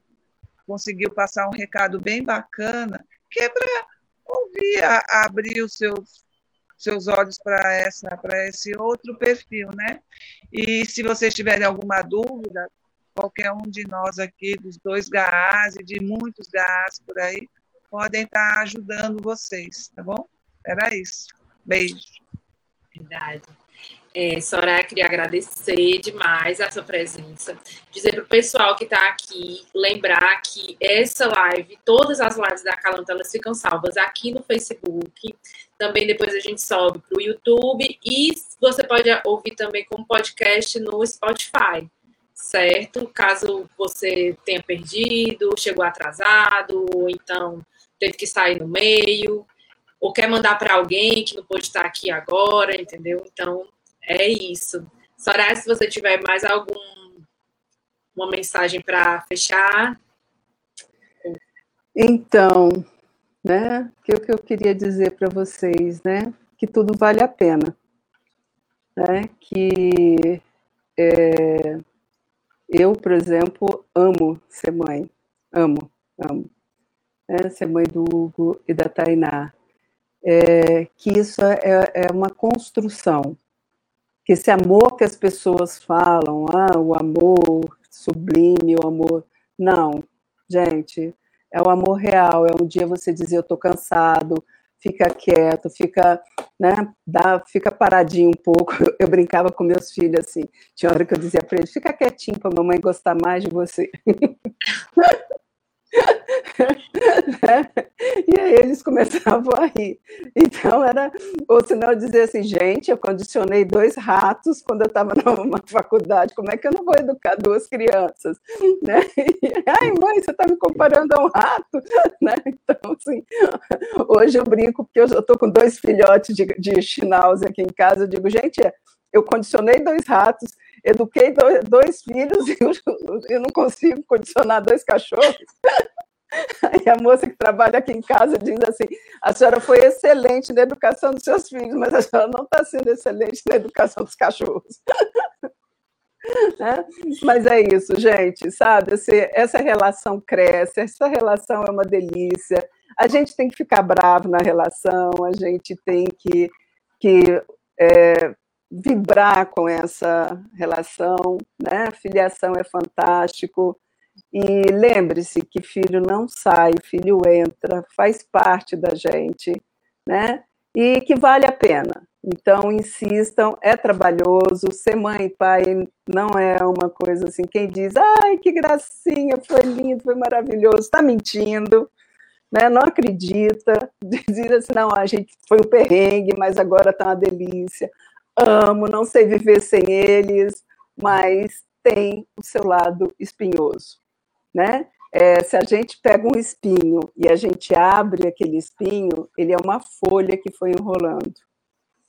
conseguiu passar um recado bem bacana, que é para ouvir, a, abrir os seus, seus olhos para essa para esse outro perfil, né? E se vocês tiverem alguma dúvida, qualquer um de nós aqui, dos dois GAAs e de muitos GAAs por aí, podem estar ajudando vocês, tá bom? Era isso. Beijo. Verdade. É, Soraya, queria agradecer demais a sua presença. Dizer para o pessoal que está aqui, lembrar que essa live, todas as lives da Calanta, elas ficam salvas aqui no Facebook. Também depois a gente sobe para o YouTube e você pode ouvir também como podcast no Spotify, certo? Caso você tenha perdido, chegou atrasado, ou então teve que sair no meio, ou quer mandar para alguém que não pode estar aqui agora, entendeu? Então, é isso. Soraya, se você tiver mais algum uma mensagem para fechar. Então, né, que o que eu queria dizer para vocês, né, que tudo vale a pena, né, que é, eu, por exemplo, amo ser mãe, amo, amo, né, ser mãe do Hugo e da Tainá, é, que isso é, é uma construção, que esse amor que as pessoas falam, ah, o amor sublime, o amor. Não, gente, é o amor real. É um dia você dizer, eu estou cansado, fica quieto, fica, né, dá, fica paradinho um pouco. Eu brincava com meus filhos assim, tinha hora que eu dizia para eles, fica quietinho para a mamãe gostar mais de você. e aí eles começavam a rir. Então era, ou senão dizia assim, gente, eu condicionei dois ratos quando eu estava numa faculdade, como é que eu não vou educar duas crianças? Né? Ai, mãe, você está me comparando a um rato? Né? Então, assim, hoje eu brinco, porque eu estou com dois filhotes de, de aqui em casa, eu digo, gente, eu condicionei dois ratos, eduquei dois, dois filhos e eu, não consigo condicionar dois cachorros. E a moça que trabalha aqui em casa diz assim: a senhora foi excelente na educação dos seus filhos, mas a senhora não está sendo excelente na educação dos cachorros. É? Mas é isso, gente, sabe? Essa relação cresce, essa relação é uma delícia. A gente tem que ficar bravo na relação, a gente tem que, que é, vibrar com essa relação, né? Filiação é fantástico. E lembre-se que filho não sai, filho entra, faz parte da gente, né? E que vale a pena. Então, insistam, é trabalhoso, ser mãe e pai não é uma coisa assim, quem diz, ai, que gracinha, foi lindo, foi maravilhoso, está mentindo, né, não acredita, dizia assim, não, a gente foi um perrengue, mas agora está uma delícia, amo, não sei viver sem eles, mas tem o seu lado espinhoso, né? É, se a gente pega um espinho e a gente abre aquele espinho, ele é uma folha que foi enrolando.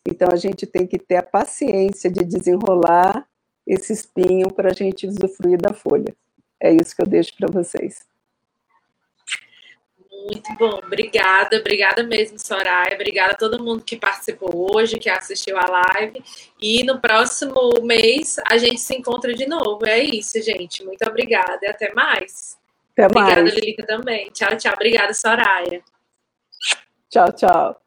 Então a gente tem que ter a paciência de desenrolar esse espinho para a gente usufruir da folha. É isso que eu deixo para vocês. Muito bom, obrigada, obrigada mesmo, Soraya. Obrigada a todo mundo que participou hoje, que assistiu a live. E no próximo mês a gente se encontra de novo. É isso, gente. Muito obrigada e até mais. Até obrigada, mais. Lilica, também. Tchau, tchau. Obrigada, Soraya. Tchau, tchau.